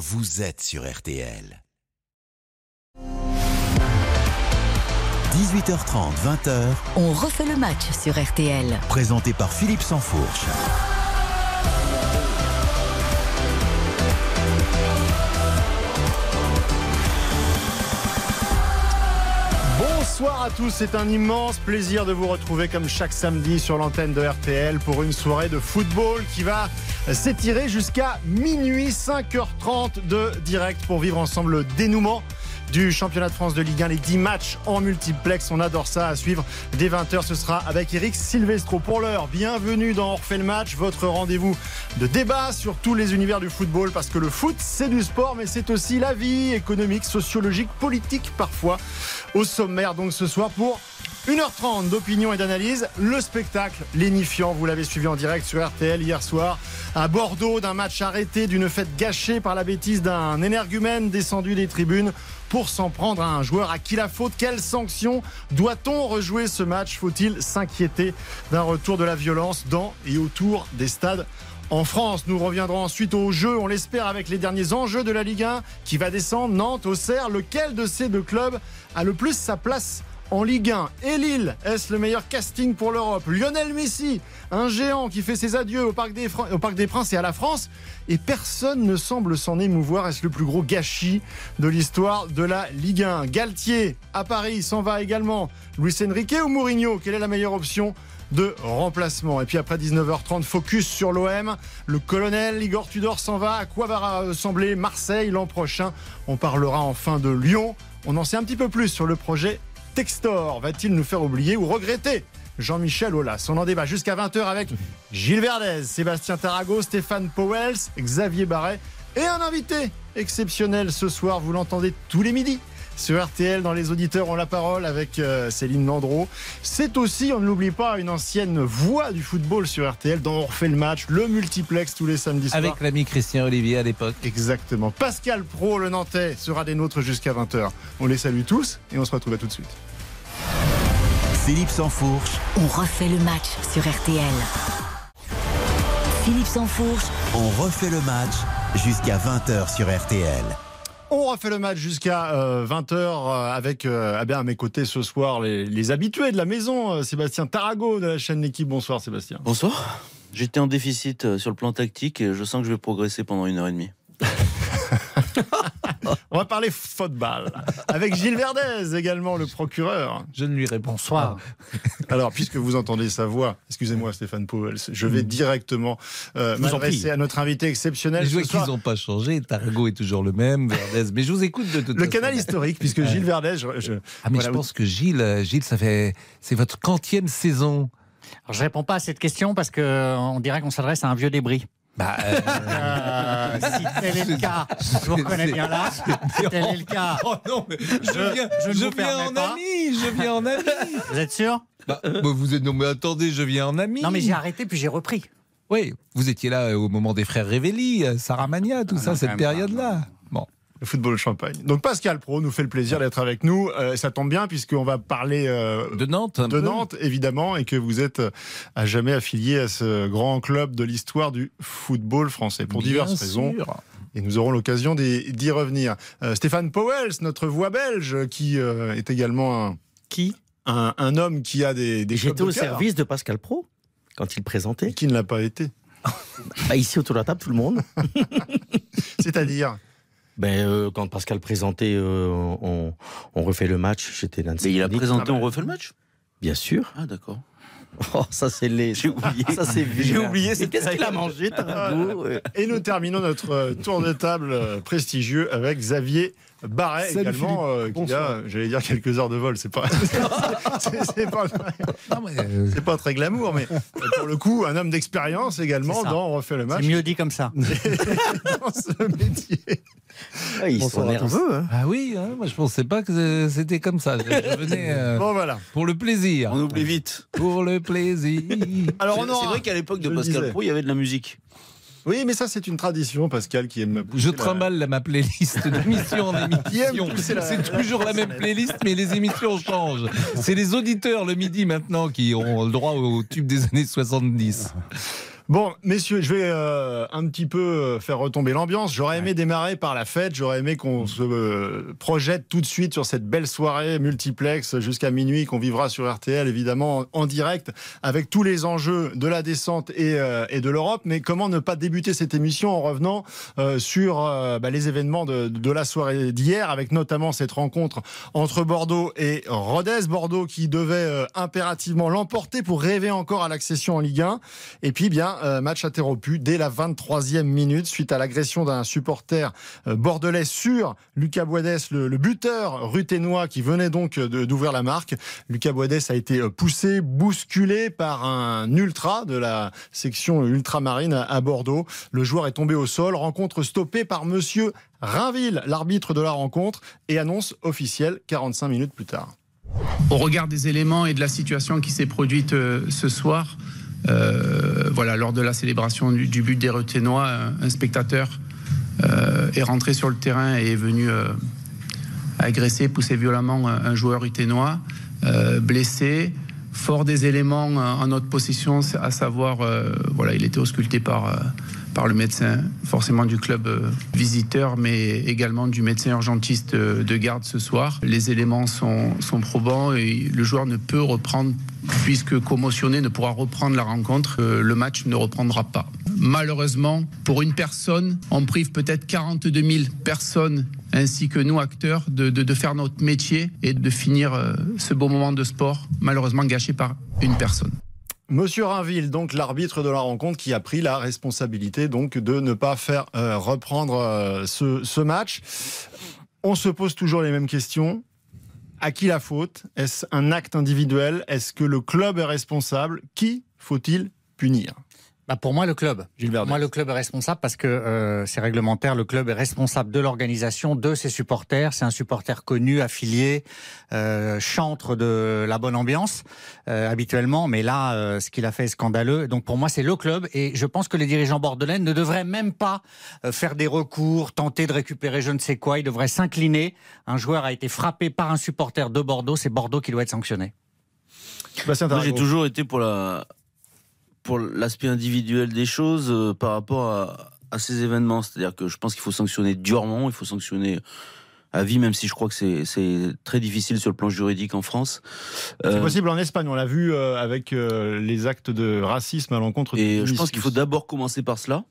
vous êtes sur RTL. 18h30, 20h, On refait le match sur RTL. présenté par Philippe Sansfourche. Bonsoir à tous, c'est un immense plaisir de vous retrouver comme chaque samedi sur l'antenne de RTL pour une soirée de football qui va s'étirer jusqu'à minuit 5h30 de direct pour vivre ensemble le dénouement du championnat de France de Ligue 1, les 10 matchs en multiplex. On adore ça à suivre. Dès 20h, ce sera avec Eric Silvestro. Pour l'heure, bienvenue dans le match, votre rendez-vous de débat sur tous les univers du football, parce que le foot, c'est du sport, mais c'est aussi la vie économique, sociologique, politique parfois. Au sommaire, donc ce soir, pour 1h30 d'opinion et d'analyse, le spectacle lénifiant, vous l'avez suivi en direct sur RTL hier soir, à Bordeaux, d'un match arrêté, d'une fête gâchée par la bêtise d'un énergumène descendu des tribunes pour s'en prendre à un joueur à qui la faute. Quelle sanction doit-on rejouer ce match? Faut-il s'inquiéter d'un retour de la violence dans et autour des stades en France, nous reviendrons ensuite au jeu, on l'espère, avec les derniers enjeux de la Ligue 1 qui va descendre. Nantes, Auxerre, lequel de ces deux clubs a le plus sa place en Ligue 1 Et Lille, est-ce le meilleur casting pour l'Europe? Lionel Messi, un géant qui fait ses adieux au Parc, des Princes et à la France, et personne ne semble s'en émouvoir. Est-ce le plus gros gâchis de l'histoire de la Ligue 1 Galtier, à Paris, s'en va également. Luis Enrique ou Mourinho? Quelle est la meilleure option de remplacement? Et puis après 19h30, focus sur l'OM. Le colonel Igor Tudor s'en va. À quoi va ressembler Marseille l'an prochain? On parlera enfin de Lyon. On en sait un petit peu plus sur le projet Textor. Va-t-il nous faire oublier ou regretter Jean-Michel Aulas. On en débat jusqu'à 20h avec Gilles Verdez, Sébastien Tarago, Stéphane Powels, Xavier Barret et un invité exceptionnel ce soir. Vous l'entendez tous les midis sur RTL dans les auditeurs ont la parole avec euh, Céline Landreau. C'est aussi, on ne l'oublie pas, une ancienne voix du football sur RTL dont on refait le match, le multiplex tous les samedis soirs. Avec l'ami Christian Olivier à l'époque. Exactement. Pascal Pro, le Nantais, sera des nôtres jusqu'à 20h. On les salue tous et on se retrouve à tout de suite. Philippe Sansfourche, On refait le match sur RTL. Philippe Sansfourche, on refait le match jusqu'à 20h sur RTL. On refait le match jusqu'à 20h avec euh, eh à mes côtés ce soir les, les habitués de la maison, euh, Sébastien Tarago de la chaîne L'équipe. Bonsoir Sébastien. Bonsoir. J'étais en déficit euh, sur le plan tactique et je sens que je vais progresser pendant une heure et demie. On va parler football avec Gilles Verdez également, le procureur. Je ne lui réponds Bonsoir. Alors, puisque vous entendez sa voix, excusez-moi Stéphane Powell, je vais directement euh, m'adresser à notre invité exceptionnel. Je soir. qu'ils n'ont pas changé. Targo est toujours le même. Verdez. Mais je vous écoute de toute Le façon. canal historique, puisque Gilles Verdez, je, je- Ah, mais voilà, je pense que Gilles, euh, Gilles, ça fait. C'est votre quantième saison. Alors, je réponds pas à cette question parce que euh, on dirait qu'on s'adresse à un vieux débris. Bah, euh, Euh, si tel est le cas, je vous reconnais bien là. Si tel est le cas, Oh non, mais je, Je- viens, je je en pas. ami, je viens en ami. vous êtes sûr Bah, bah, vous êtes non mais attendez, je viens en ami. Non, mais j'ai arrêté puis j'ai repris. Oui, vous étiez là euh, au moment des frères Révéli, euh, Sarah Mania, tout Ah ça, non, cette période-là. Le football champagne. Donc Pascal Pro nous fait le plaisir d'être avec nous. Euh, ça tombe bien puisqu'on va parler euh, de Nantes. un de peu. Nantes, évidemment, et que vous êtes euh, à jamais affilié à ce grand club de l'histoire du football français pour Bien diverses raisons. Et nous aurons l'occasion d'y revenir. Euh, Stéphane Powels, notre voix belge, qui euh, est également un, Qui? un, un homme qui a des, des J'étais au cœur, service de Pascal Pro quand il et présentait. qui ne l'a pas été. Bah, ici autour de la table, tout le monde. C'est-à-dire? Ben, euh, quand Pascal présentait, euh, on, on refait le match. J'étais l'un de ses Mais il a présenté, on refait le match? Bien sûr. Ah d'accord. Oh, ça c'est les. J'ai oublié. Ça c'est J'ai oublié Et cette Qu'est-ce qu'il a mangé. Et nous terminons notre euh, tour de table prestigieux avec Xavier Barret Salut, également, euh, qui a, j'allais dire quelques heures de vol, c'est pas, c'est, c'est pas, Non, mais, euh, c'est pas très glamour, mais euh, pour le coup, un homme d'expérience également dans On refait le match C'est mieux dit comme ça. dans ce métier. Ah, ils Bonsoir sont nerveux. Hein. Ah oui, hein, moi je pensais pas que c'était comme ça. Je, je venais euh, Bon voilà. pour le plaisir. On oublie vite. Pour le plaisir. Alors C'est on aura- c'est vrai qu'à l'époque de Pascal. Pro, il y avait de la musique. Oui, mais ça c'est une tradition, Pascal, qui aime. Je la- trimballe là, ma playlist d'émission en émission. la- C'est la toujours la même playlist, mais les émissions changent. C'est les auditeurs le midi maintenant qui ont le droit au tube des années 70. Bon, messieurs, je vais euh, un petit peu euh, faire retomber l'ambiance. J'aurais aimé démarrer par la fête. J'aurais aimé qu'on se euh, projette tout de suite sur cette belle soirée multiplex jusqu'à minuit qu'on vivra sur RTL, évidemment, en, en direct, avec tous les enjeux de la descente et, euh, et de l'Europe. Mais comment ne pas débuter cette émission en revenant euh, sur bah, les événements de, de la soirée d'hier, avec notamment cette rencontre entre Bordeaux et Rodez. Bordeaux qui devait euh, impérativement l'emporter pour rêver encore à l'accession en Ligue 1. Et puis, bien, euh, match interrompu dès la 23e minute suite à l'agression d'un supporter euh, bordelais sur Lucas Boades, le, buteur ruténois qui venait donc de- d'ouvrir la marque. Lucas Boades a été euh, poussé, bousculé par un ultra de la section ultramarine à- Bordeaux. Le joueur est tombé au sol, rencontre stoppée par monsieur Rainville, l'arbitre de la rencontre, et annonce officielle 45 minutes plus tard. Au regard des éléments et de la situation qui s'est produite euh, ce soir, euh, voilà, lors de la célébration du, but des Reténois, un, spectateur euh, est rentré sur le terrain et est venu euh, agresser, pousser violemment un, joueur ruténois, euh, blessé. Fort des éléments euh, en notre possession, à savoir, euh, voilà, il était ausculté par, euh, par le médecin, forcément du club euh, visiteur, mais également du médecin urgentiste euh, de garde ce soir. Les éléments sont, probants et le joueur ne peut reprendre, puisque commotionné, ne pourra reprendre la rencontre. Euh, Le match ne reprendra pas. Malheureusement, pour une personne, on prive peut-être 42 000 personnes ainsi que nous, acteurs, de, faire notre métier et de finir ce beau moment de sport, malheureusement gâché par une personne. Monsieur Rainville, donc l'arbitre de la rencontre, qui a pris la responsabilité donc de ne pas faire euh, reprendre euh, ce, ce match. On se pose toujours les mêmes questions. À qui la faute? Est-ce un acte individuel? Est-ce que le club est responsable? Qui faut-il punir? Bah, pour moi, le club. Gilles Verdez. Moi, le club est responsable parce que euh, c'est réglementaire. Le club est responsable de l'organisation, de ses supporters. C'est un supporter connu, affilié, euh, chantre de la bonne ambiance euh, habituellement. Mais là, euh, ce qu'il a fait est scandaleux. Donc pour moi, c'est le club. Et je pense que les dirigeants bordelais ne devraient même pas euh, faire des recours, tenter de récupérer je ne sais quoi. Ils devraient s'incliner. Un joueur a été frappé par un supporter de Bordeaux. C'est Bordeaux qui doit être sanctionné. Moi, j'ai toujours été pour la pour l'aspect individuel des choses euh, par rapport à, à ces événements. C'est-à-dire que je pense qu'il faut sanctionner durement, il faut sanctionner à vie, même si je crois que c'est très difficile sur le plan juridique en France. C'est Euh, possible en Espagne, on l'a vu euh, avec les actes de racisme à l'encontre Et je pense qu'il faut d'abord commencer par cela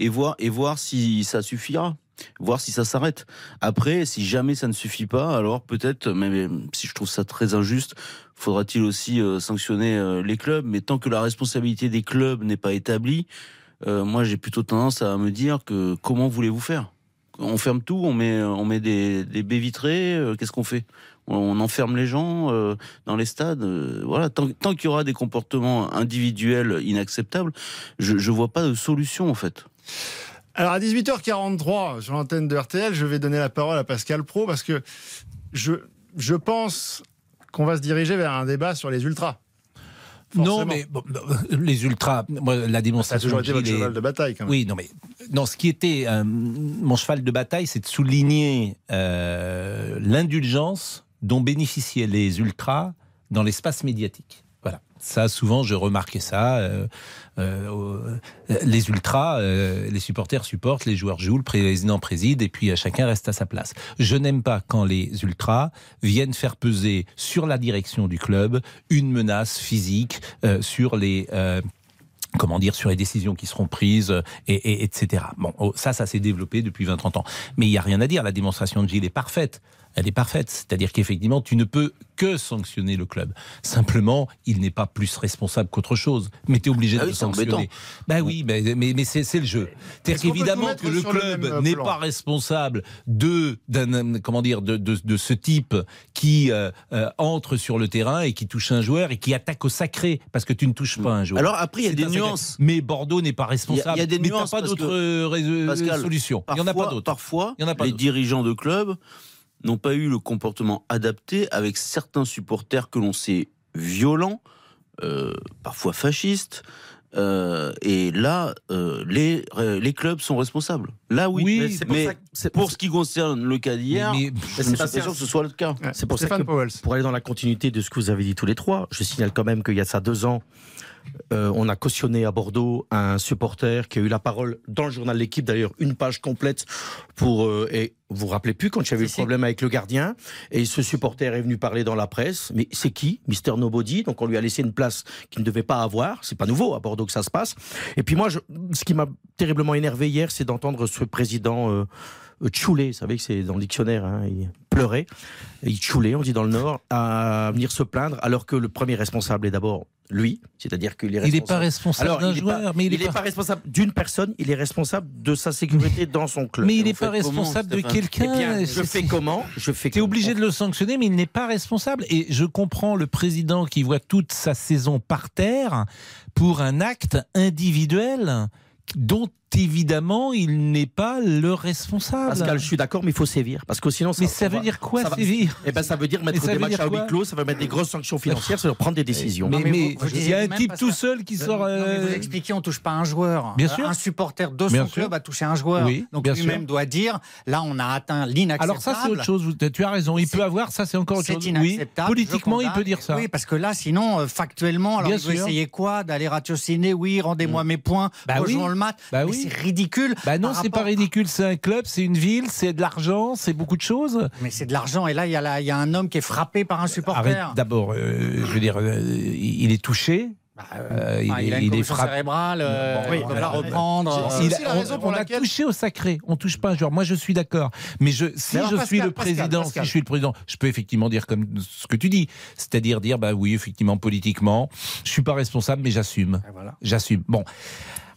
et voir, et voir si ça suffira. Voir si ça s'arrête. Après, si jamais ça ne suffit pas, alors peut-être, même si je trouve ça très injuste, faudra-t-il aussi euh, sanctionner euh, les clubs. Mais tant que la responsabilité des clubs n'est pas établie, euh, moi j'ai plutôt tendance à me dire que comment voulez-vous faire? On ferme tout, on met, on met des, baies vitrées, qu'est-ce qu'on fait? On, enferme les gens dans les stades. voilà, tant, tant qu'il y aura des comportements individuels inacceptables, je ne vois pas de solution en fait. Alors à 18h43 sur l'antenne de RTL, je vais donner la parole à Pascal Pro parce que je, je pense qu'on va se diriger vers un débat sur les ultras. Non, mais bon, les ultras, moi, la Ça a démonstration. toujours été votre cheval de bataille quand même. Oui, non, mais non, ce qui était euh, mon cheval de bataille, c'est de souligner euh, l'indulgence dont bénéficiaient les ultras dans l'espace médiatique. Ça, souvent, je remarquais ça. euh, euh, les ultras, euh, les supporters supportent, les joueurs jouent, le président préside, et puis chacun reste à sa place. Je n'aime pas quand les ultras viennent faire peser sur la direction du club une menace physique sur les comment dire, sur les décisions qui seront prises, et- etc. Bon, oh, ça, ça s'est développé depuis 20-30 ans. Mais il n'y a rien à dire, la démonstration de Gilles est parfaite. Elle est parfaite. C'est-à-dire qu'effectivement, tu ne peux que sanctionner le club. Simplement, il n'est pas plus responsable qu'autre chose. Mais tu es obligé Ah de oui, le sanctionner. Bah oui, mais, mais, mais c'est le jeu. C'est-à-dire qu'évidemment que le club euh, n'est pas responsable de, d'un, comment dire, de, de, de ce type qui euh, euh, entre sur le terrain et qui touche un joueur et qui attaque au sacré parce que tu ne touches pas un joueur. Alors après, il y a des sacré. nuances. Mais Bordeaux n'est pas responsable. Il y a- il y a des Mais nuances pas d'autres solutions. Il n'y en a pas d'autres. Parfois, Il y en a pas les dirigeants de clubs n'ont pas eu le comportement adapté avec certains supporters que l'on sait violents, euh, parfois fascistes. euh, et là, euh, les, les clubs sont responsables. Là, oui. Oui, mais pour ça ce qui concerne le cas d'hier, Mais- mais- je ne c'est suis pas sûr que ce soit le cas. Ouais. C'est pour ça Stéphane que- Powell. Pour aller dans la continuité de ce que vous avez dit tous les trois, je signale quand même qu'il y a ça deux ans, euh, on a cautionné à Bordeaux un supporter qui a eu la parole dans le journal L'équipe, d'ailleurs une page complète pour euh, et vous vous rappelez plus quand j'avais eu le problème avec le gardien et ce supporter est venu parler dans la presse. Mais c'est qui, Mister Nobody Donc on lui a laissé une place qu'il ne devait pas avoir. C'est pas nouveau à Bordeaux que ça se passe. Et puis moi, je, ce qui m'a terriblement énervé hier, c'est d'entendre ce président. Euh, Tchoulé, vous savez que c'est dans le dictionnaire, hein, il pleurait, il tchoulait, on dit dans le Nord, à venir se plaindre, alors que le premier responsable est d'abord lui, c'est-à-dire qu'il est Il n'est responsable. pas responsable d'un pas- joueur, mais il il est n'est pas responsable d'une personne, il est responsable de sa sécurité dans son club. Mais il n'est pas responsable de quelqu'un. Eh je fais comment? Je fais Tu es obligé de le sanctionner, mais il n'est pas responsable. Et je comprends le président qui voit toute sa saison par terre pour un acte individuel dont évidemment il n'est pas le responsable. Pascal, je suis d'accord, mais il faut sévir. Parce que sinon, Mais ça veut dire quoi, va- sévir Eh ben, ça veut dire mettre ça des veut matchs à huis clos, ça va mettre des grosses sanctions financières, ça va prendre des décisions. Mais, mais mais vous- vous il y a un type tout ça. seul qui sort. Non, mais euh, vous expliquez, on ne touche pas un joueur. Bien Euh, sûr. Un supporter de Bien son sûr. club a touché un joueur. Oui, Donc bien lui-même sûr. doit dire, là, on a atteint l'inacceptable. Alors ça c'est autre chose. Vous- Tu as raison. Il peut avoir ça, c'est encore autre chose. Oui, inacceptable. politiquement il peut dire ça. Oui, parce que là, sinon, euh, factuellement, alors Bien veut sûr. essayer quoi? D'aller ratiociner Oui, rendez-moi mes points, Bah rejoins le match. Oui. c'est ridicule. Bah non, c'est pas rapport- ridicule. C'est un club, c'est une ville, c'est de l'argent, c'est beaucoup de choses. Mais c'est de l'argent. Et là, il y, a y un homme qui est frappé par un supporter. Arrête d'abord. euh, je veux dire, euh, il est touché. Bah, Euh, il, Ah, est- il a une il est frappé. cérébrale, euh, Oui, on va la alors, reprendre. c'est euh, la on- pour on a touché au sacré, on touche pas un joueur. Moi, je suis d'accord. Mais je, si Mais alors, je Pascal, suis le Pascal, président, Pascal. si je suis le président, je peux effectivement dire comme ce que tu dis, c'est-à-dire dire, bah oui, effectivement, politiquement, je suis pas responsable, mais j'assume. Voilà. J'assume. Bon.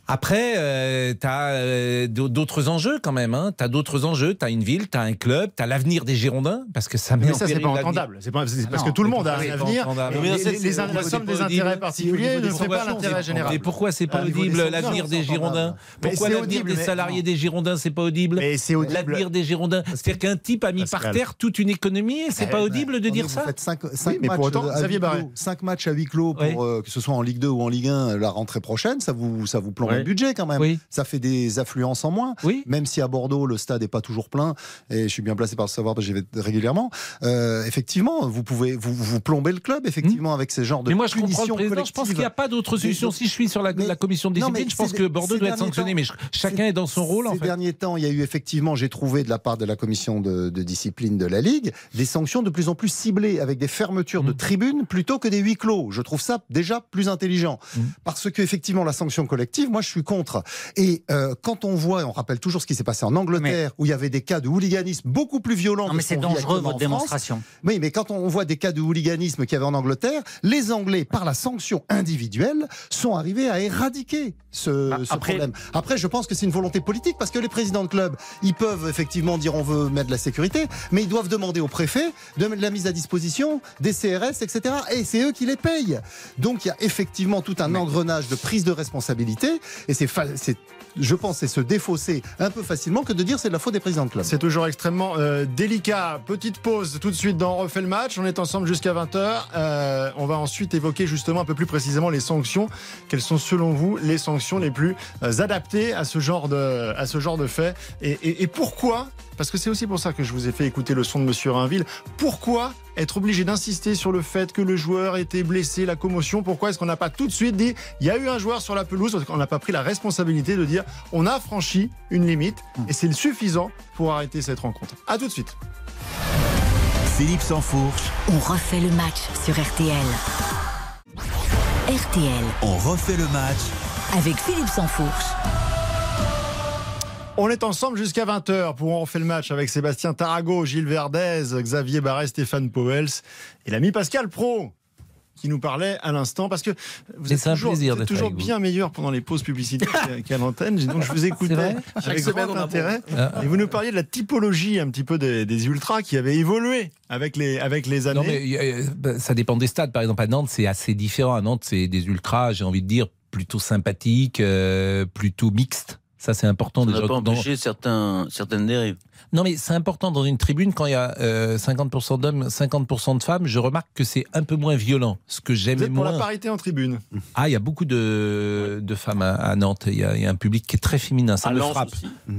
Après, euh, tu as d'autres enjeux quand même. Hein. Tu as d'autres enjeux. Tu as une ville, tu as un club, tu as l'avenir des Girondins, parce que ça met Mais ça, c'est pas entendable. C'est pas- c'est Ah parce non, que tout le monde a un avenir. Et La somme des intérêts particuliers ne fait pas l'intérêt général. Mais pourquoi c'est pas Ah, audible l'avenir des Girondins Pourquoi l'avenir des salariés des Girondins c'est pas audible. L'avenir des Girondins, c'est-à-dire qu'un type a mis par terre toute une économie et c'est Eh pas ben, audible de dire Vous ça faites 5, Oui, mais pour autant, Xavier Barret. matchs à huis clos, pour, euh, que ce soit en Ligue 2 ou en Ligue 1, la rentrée prochaine, ça vous, ça vous plombe Le budget quand même. Oui. Ça fait des affluences en moins. Oui. Même si à Bordeaux, le stade n'est pas toujours plein, et je suis bien placé par le savoir, parce que j'y vais régulièrement, euh, effectivement, vous pouvez vous, vous plomber le club, effectivement, avec ces genres de Hmm. Mais moi je comprends le président, je pense qu'il n'y a pas d'autre solution. Si je suis sur la, mais- la commission de discipline, je pense que Bordeaux doit être sanctionné, temps- mais je- chacun est dans son rôle en Ces fait. derniers temps, il y a eu effectivement, j'ai trouvé de la part de la commission de, de discipline de la Ligue, des sanctions de plus en plus ciblées, avec des fermetures de Mm. tribunes plutôt que des huis clos. Je trouve ça déjà plus intelligent. Mm. Parce que effectivement, la sanction collective, moi je suis contre. Et euh, quand on voit, on rappelle toujours ce qui s'est passé en Angleterre, où il y avait des cas de hooliganisme beaucoup plus violents. Non, mais ce c'est dangereux votre démonstration. oui, mais quand on voit des cas de hooliganisme qu'il y avait en Angleterre, les Anglais, par la sanction individuelle, sont arrivés à éradiquer ce, Bah, ce après- problème. Après, je pense que c'est une volonté politique parce que les présidents de club, ils peuvent effectivement dire on veut mettre de la sécurité, mais ils doivent demander au préfet de mettre de la mise à disposition des CRS, etc. Et c'est eux qui les payent. Donc il y a effectivement tout un engrenage de prise de responsabilité et c'est, je pense, c'est se défausser un peu facilement que de dire c'est de la faute des présidents de club. C'est toujours extrêmement euh, délicat. Petite pause tout de suite dans refait le match. On est ensemble jusqu'à 20h. Euh, on va ensuite évoquer justement un peu plus précisément les sanctions. Quelles sont selon vous les sanctions les plus euh, adaptées à ce genre de, à ce genre de fait? Et pourquoi Parce que c'est aussi pour ça que je vous ai fait écouter le son de Monsieur Rainville. Pourquoi être obligé d'insister sur le fait que le joueur était blessé, la commotion? Pourquoi est-ce qu'on n'a pas tout de suite dit il y a eu un joueur sur la pelouse Parce qu'on n'a pas pris la responsabilité de dire on a franchi une limite et c'est suffisant pour arrêter cette rencontre. À tout de suite. Philippe Sansfourche, On refait le match sur RTL. RTL on refait le match avec Philippe Sansfourche. On est ensemble jusqu'à 20h pour on refait le match avec Sébastien Tarago, Gilles Verdez, Xavier Barret, Stéphane Powels et l'ami Pascal Pro qui nous parlait à l'instant parce que vous êtes c'est un toujours, plaisir vous êtes toujours vous. bien meilleur pendant les pauses publicitaires qu'à- l'antenne. Donc je vous écoutais avec semaine, grand intérêt. Ah. Et vous nous parliez de la typologie un petit peu des, des ultras qui avaient évolué avec les, avec les années. Non, mais euh, bah, ça dépend des stades. Par exemple, à Nantes, c'est assez différent. À Nantes, c'est des ultras, j'ai envie de dire, plutôt sympathiques, euh, plutôt mixtes. Ça, c'est important Ça n'a pas dans- empêché certains, certaines dérives. Non, mais c'est important dans une tribune quand il y a euh, 50% d'hommes, 50% de femmes. Je remarque que c'est un peu moins violent. Ce que j'aimais êtes pour la moins. parité en tribune Ah, il y a beaucoup de, de femmes à, à Nantes. Il y, a, il y a un public qui est très féminin. Ça À me Lens frappe.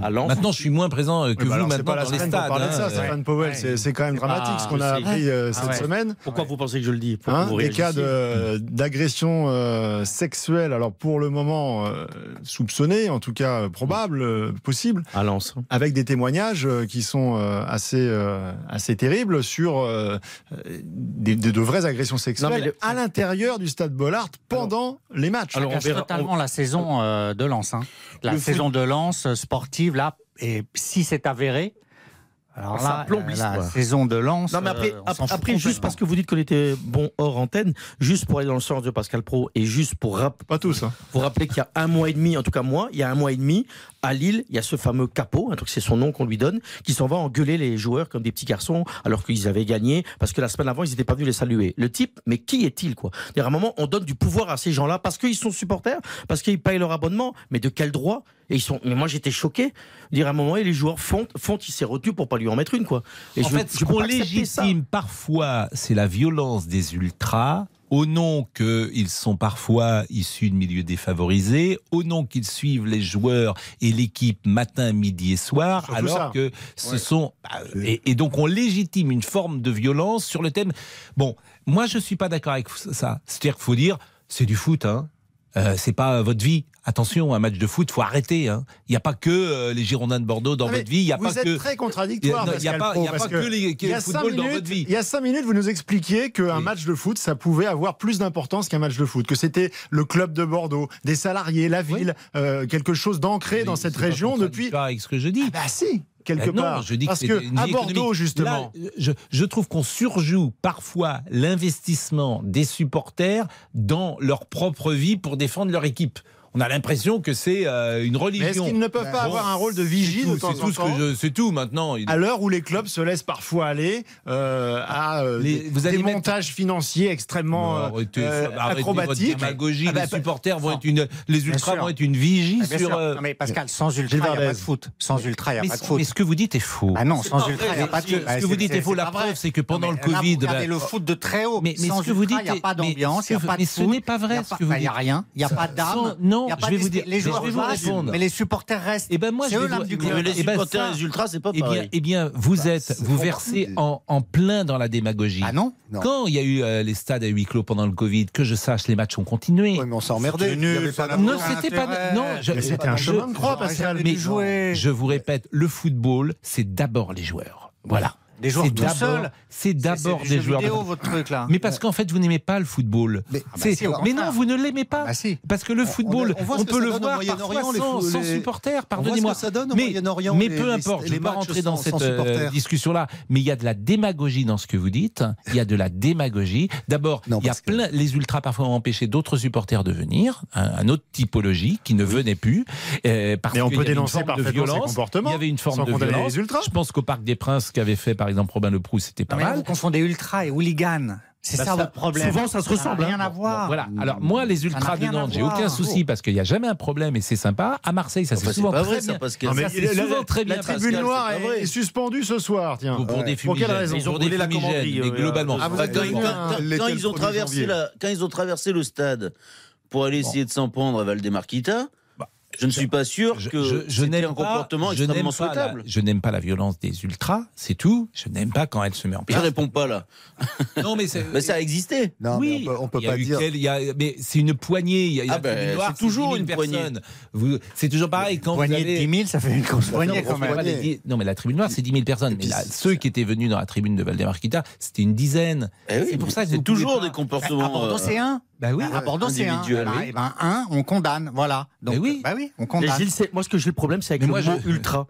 À Lens Maintenant, je suis moins présent euh, que Oui, bah vous maintenant pas la dans les stades. parler de ça, hein. Stéphane Powell. C'est- C'est quand même dramatique ce qu'on a appris euh, Ah cette ouais. semaine. Pourquoi vous pensez que je le dis? Hein, des cas d'agression euh, sexuelle, alors pour le moment euh, soupçonnés, en tout cas probables, euh, possibles, À Lens. avec des témoignages euh, qui sont euh, assez, euh, assez terribles sur des, de vraies agressions sexuelles Non, mais le- à l'intérieur du stade Bollard pendant les matchs. Alors, Ça on verra- totalement la saison euh, de Lens. hein. La Le saison de Lens sportive, là, et si c'est avéré, alors Ça là, plombe euh, l'histoire. la saison de Lens. Non, mais après, euh, après juste parce que vous dites qu'on était bon hors antenne, juste pour aller dans le sens de Pascal Pro et juste pour rap- Pas tous. hein. vous rappeler qu'il y a un mois et demi, en tout cas moi, il y a un mois et demi, à Lille, il y a ce fameux capot, un truc c'est son nom qu'on lui donne, qui s'en va engueuler les joueurs comme des petits garçons alors qu'ils avaient gagné parce que la semaine avant ils n'étaient pas venus les saluer. Le type, mais qui est-il quoi? À un moment, on donne du pouvoir à ces gens-là parce qu'ils sont supporters, parce qu'ils payent leur abonnement, mais de quel droit? Et ils sont. Mais moi j'étais choqué. Dire à un moment, et les joueurs font, font, il s'est retenu pour pas lui en mettre une quoi. Et en je- fait, je ce qu'on ça. légitime parfois, c'est la violence des ultras, au nom qu'ils sont parfois issus de milieux défavorisés, au nom qu'ils suivent les joueurs et l'équipe matin, midi et soir, Surtout alors ça. que ce Ouais. sont... bah, Et, et donc on légitime une forme de violence sur le thème... Bon, moi je suis pas d'accord avec ça. C'est-à-dire qu'il faut dire, c'est du foot, hein. Euh, c'est pas votre vie. Attention, un match de foot, faut arrêter. hein. Il n'y a pas que euh, les Girondins de Bordeaux dans Ah, votre vie. Il y a vous pas êtes que très contradictoire. Il y a- pas- y a pas que les- que le football dans minutes- votre vie. Il y a cinq minutes, vous nous expliquiez qu'un Oui. match de foot, ça pouvait avoir plus d'importance qu'un match de foot, que c'était le club de Bordeaux, des salariés, la ville, euh, quelque chose d'ancré dans cette pas région depuis. contradictoire avec ce que je dis. Ah bah si, quelque Euh, non, part. je dis Parce que, à Bordeaux justement. Là, je, je trouve qu'on surjoue parfois l'investissement des supporters dans leur propre vie pour défendre leur équipe. On a l'impression que c'est euh, une religion. Mais est-ce qu'ils ne peuvent pas Bon, avoir un rôle de c'est tout, temps C'est tout ce c'est tout maintenant. À l'heure où les clubs se laissent parfois aller euh, à euh, Les- des, vous allez des mettre- montages financiers extrêmement arrêtez, acrobatiques. démagogie. Ah bah, les supporters vont non. être une, les ultras vont être une vigie Ah, sur. Non, mais Pascal, sans ultra, il n'y a pas de foot. Sans ultra, il n'y a mais, pas de mais foot. ce que vous dites est faux. Ah non, sans ultra, il n'y a pas de foot. Ce que vous dites est faux. La preuve, c'est que pendant le Non, mais Covid, regardez bah, le foot de très haut. Mais- mais sans ce que vous ultra, dites il n'y a pas mais d'ambiance, ce il n'y a pas de mais ce foot, n'est pas vrai, il bah, n'y a rien, il n'y a pas d'âme. sans- non, je vais vous dire- Les joueurs répondre. mais les supporters restent. Eh ben moi, je vais les Eh ben, supporters et les ultras, c'est pas Eh bien, pareil. eh bien, vous Bah, êtes, vous versez en, en plein dans la démagogie. Ah non Non. Quand il y a eu euh, les stades à huis clos pendant le Covid, que je sache, les matchs ont continué. Ouais, mais on s'est emmerdé. Non, c'était pas. Non, c'était un chemin de croix, Pascal. Mais je vous répète, le football, c'est d'abord les joueurs. Voilà. Des joueurs C'est tout seuls. C'est d'abord des joueurs. vidéo, votre truc là. Mais parce qu'en fait, vous n'aimez pas le football. Mais- Ah bah si, mais non, vous ne l'aimez pas. Bah si. Parce que le football, on- peut le voir parfois sans, supporters, pardonnez-moi. ce que ça donne au Mais- Moyen-Orient. Mais les- peu importe, je ne vais pas rentrer dans cette euh, discussion-là, mais il y a de la démagogie dans ce que vous dites. Il y a de la démagogie. D'abord, il y a plein, les ultras parfois ont empêché d'autres supporters de venir, un, autre typologie qui ne venait plus. euh, parce Mais on qu'il y peut avait une dénoncer forme de parfaitement ces violence. comportements, Il y avait une forme de condamner violence. les ultras. Je pense qu'au Parc des Princes, qu'avait fait par exemple Robin Le Proust, c'était pas Non, mais là, mal. vous confondez ultra et hooligan. C'est Bah, ça, ça- votre problème. souvent, ça se ressemble, rien hein. à voir. Voilà. Alors moi, les ultras de rien Nantes, j'ai aucun souci parce qu'il n'y a jamais un problème et c'est sympa. À Marseille, ça Enfin, c'est c'est souvent pas très vrai, ça, bien. Non, mais Ça, c'est la- souvent très bien. La tribune Pascal, noire est, suspendue ce soir, tiens. Pour, pour des Pour quelle raison Ils ont Pour des brûlé la fumigènes, commanderie, mais euh, globalement. Ah, vous êtes quand, venu quand- un- quand- l'été quand le ils ont 1er traversé janvier. la, quand ils ont traversé le stade pour aller essayer de s'en prendre à Valdemarquita, je ne suis pas sûr Je, que je- je n'aime un pas- comportement je pas la- souhaitable. Je n'aime pas la violence des ultras, c'est tout. Je n'aime pas quand elle se met en Je place. réponds pas là. Non, mais c'est. Mais ça a existé. Non, mais oui, on peut, on peut il y a pas eu dire. quel- il y a- mais c'est une poignée. Il y a, il y a Ah ben, noire, c'est toujours 10 000 une poignée. Vous- C'est toujours pareil quand Poignée vous de avez. 10 000, ça fait une grosse poignée quand même. poignée. Non, mais la tribune noire, c'est 10 000 personnes. Mais là, ceux qui étaient venus dans la tribune de Valdemarquita, c'était une dizaine. Eh oui, c'est pour mais ça que c'est toujours des comportements. Bordeaux, euh, c'est un. Bah oui. À Bordeaux, c'est un. individuel, Voilà, oui. et ben, un, on condamne. Voilà. Donc, Mais oui. Bah oui, on Mais condamne. Gilles, c'est- moi, ce que j'ai le problème, c'est avec Mais le moi, mot je- ultra.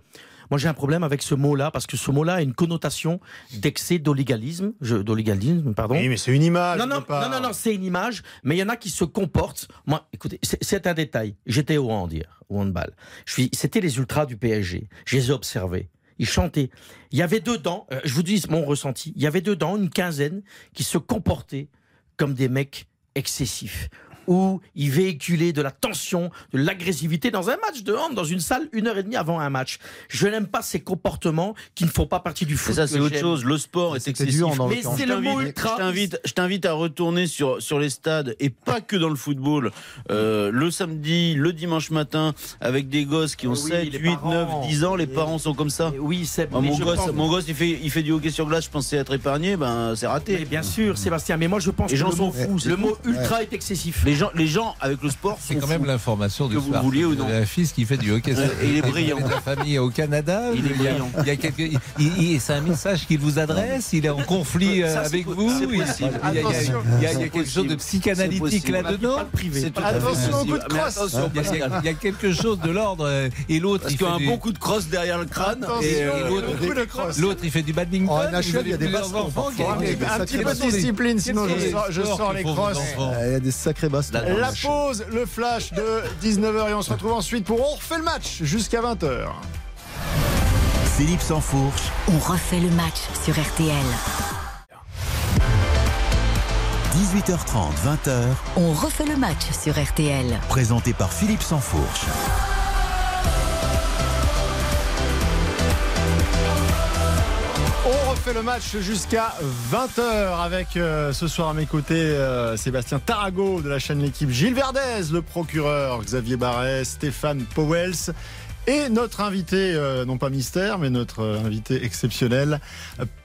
Moi, j'ai un problème avec ce mot-là parce que ce mot-là a une connotation d'excès d'olégalisme, je- d'olégalisme, pardon. Oui, mais c'est une image. Non, on non, peut pas- non, non, non, c'est une image, mais il y en a qui se comportent. Moi, écoutez, c'est- c'est un détail. J'étais au hand hier, au handball. Je suis, c'était les ultras du PSG. Je les ai observés. Ils chantaient. Il y avait dedans, euh, je vous dis mon ressenti, il y avait dedans une quinzaine qui se comportaient comme des mecs excessifs. Où il véhiculait de la tension, de l'agressivité dans un match de hand, dans une salle une heure et demie avant un match. Je n'aime pas ces comportements qui ne font pas partie du foot. ça, c'est autre chose. Le sport est excessif. dur dans Mais c'est le mot ultra. Je t'invite, je t'invite à retourner sur, sur les stades et pas que dans le football. Euh, le samedi, le dimanche matin, avec des gosses qui ont Oui, 7, les 8, parents. 9, 10 ans, les parents sont comme ça. Oui, c'est Ah, mais mon, gosse, pense- mon gosse, il fait, il fait du hockey sur glace, je pensais être épargné, ben c'est raté. Mais bien sûr, Sébastien, mais moi je pense Les que gens le sont mot, fous, le mot ultra est excessif. Les gens, les gens avec le sport, C'est quand même l'information du Que vous vouliez ou non. Vous avez un fils qui fait du hockey. il est brillant. De la famille au Canada. Il est brillant. Il y a quelques. il- il- c'est un message qu'il vous adresse. Il est en conflit euh, Ça, avec vous. c'est Il y a, possible. il y a- il y a- Attention. il y a C'est quelque chose de psychanalytique là-dedans. Attention au coup de crosse. Il y, a, quelque chose de l'ordre euh, et l'autre Parce il qu'il y a fait un du- bon coup de crosse derrière le crâne. Euh, l'autre coup de crosse. l'autre il fait du badminton. En il y a des enfants des Un sacrés petit peu de discipline, sinon je sors, les crosses. Ah, Il y a des sacrés La pause, le flash de 19h et on se retrouve ensuite pour On refait le match jusqu'à 20h. Philippe Sansfourche, On refait le match sur RTL. 18h30, 20h, On refait le match sur RTL. présenté par Philippe Sansfourche. On refait le match jusqu'à 20h avec euh, ce soir à mes côtés euh, Sébastien Tarago de la chaîne L'équipe, Gilles Verdez, le procureur, Xavier Barret, Stéphane Powels et notre invité, euh, non pas mystère, mais notre invité exceptionnel,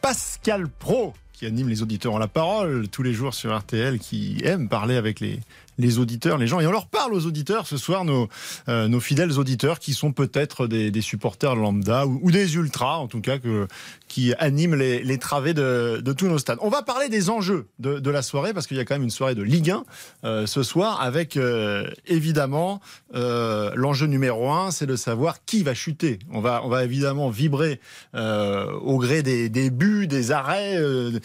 Pascal Pro qui anime les auditeurs en la parole tous les jours sur RTL, qui aime parler avec les, les auditeurs, les gens. Et on leur parle aux auditeurs ce soir, nos, euh, nos fidèles auditeurs qui sont peut-être des, des supporters lambda ou, ou des ultras, en tout cas, que, qui animent les, les travées de, de tous nos stades. On va parler des enjeux de, de la soirée parce qu'il y a quand même une soirée de Ligue 1 euh, ce soir avec euh, évidemment euh, l'enjeu numéro un, c'est de savoir qui va chuter. On va, on va évidemment vibrer euh, au gré des, des buts, des arrêts euh,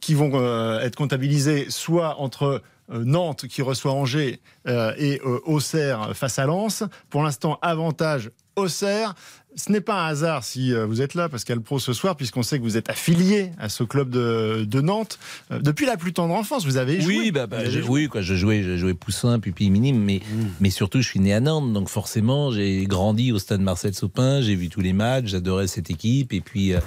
qui vont être comptabilisés soit entre Nantes qui reçoit Angers euh, et euh, Auxerre face à Lens. Pour l'instant, avantage Auxerre. Ce n'est pas un hasard si euh, vous êtes là, Pascal Pro, ce soir, puisqu'on sait que vous êtes affilié à ce club de, de Nantes. Euh, depuis la plus tendre enfance, vous avez joué. Oui, bah, bah, joué. oui, quoi, je jouais, je jouais poussin, pupille minime, mais, mais surtout, je suis né à Nantes, donc forcément, j'ai grandi au stade Marcel Sopin, j'ai vu tous les matchs, j'adorais cette équipe, et puis, euh,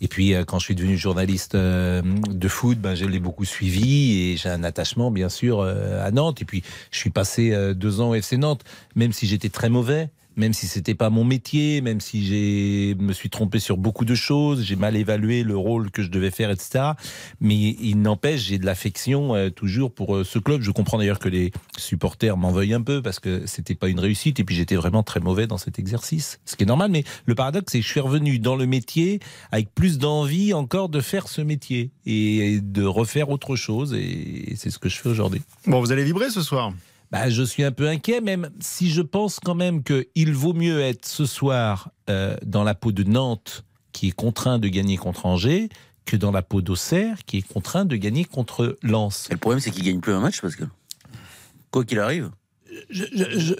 et puis euh, quand je suis devenu journaliste euh, de foot, ben, je l'ai beaucoup suivi, et j'ai un attachement, bien sûr, euh, à Nantes, et puis je suis passé deux ans au FC Nantes, même si j'étais très mauvais. Même si c'était pas mon métier, même si j'ai me suis trompé sur beaucoup de choses, j'ai mal évalué le rôle que je devais faire, etc. Mais il n'empêche, j'ai de l'affection euh, toujours pour euh, ce club. Je comprends d'ailleurs que les supporters m'en veuillent un peu parce que c'était pas une réussite et puis j'étais vraiment très mauvais dans cet exercice, ce qui est normal. Mais le paradoxe, c'est que je suis revenu dans le métier avec plus d'envie encore de faire ce métier et de refaire autre chose et c'est ce que je fais aujourd'hui. Bon, vous allez vibrer ce soir. Bah, je suis un peu inquiet, même si je pense quand même qu'il vaut mieux être ce soir euh, dans la peau de Nantes, qui est contraint de gagner contre Angers, que dans la peau d'Auxerre, qui est contraint de gagner contre Lens. Et le problème, c'est qu'il gagne plus un match parce que quoi qu'il arrive. Je, je- je-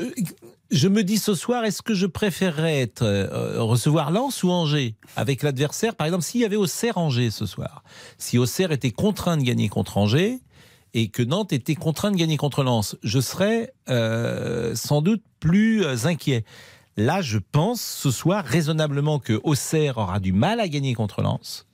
je me dis ce soir, est-ce que je préférerais être, euh, recevoir Lens ou Angers avec l'adversaire? Par exemple, s'il y avait Auxerre-Angers ce soir, si Auxerre était contraint de gagner contre Angers et que Nantes était contraint de gagner contre Lens, je serais euh, sans doute plus euh, inquiet. Là, je pense ce soir raisonnablement que Auxerre aura du mal à gagner contre Lens.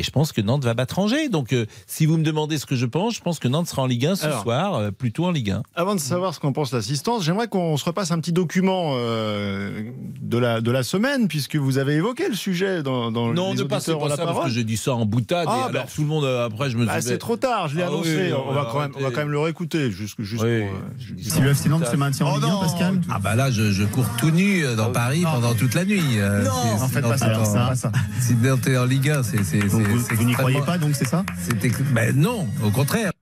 Et je pense que Nantes va battre Angers. Donc, euh, si vous me demandez ce que je pense, je pense que Nantes sera en Ligue 1 ce Alors. soir, euh, plutôt en Ligue 1. Avant de savoir ce qu'en pense l'assistance, j'aimerais qu'on se repasse un petit document euh, de, la, de la semaine, puisque vous avez évoqué le sujet dans, dans Non, les ne passez pas la ça parce parole. que j'ai dit ça en boutade. Ah, et bah. alors tout le monde, après, je me Bah, suis c'est trop tard, je l'ai Ah annoncé. oui, on, va quand même, on va quand même le réécouter. Juste, juste Oui. pour, euh, Si le FC Nantes se maintient en Oh Ligue 1, non, Pascal Ah bah là, je, je cours tout nu dans Paris pendant toute la nuit. Non, en fait, pas ça. en- ça, pas ça. Sinon t'es en Ligue 1, c'est c'est- Donc, c'est- vous, n'y croyez pas, donc c'est ça Ben non, au contraire.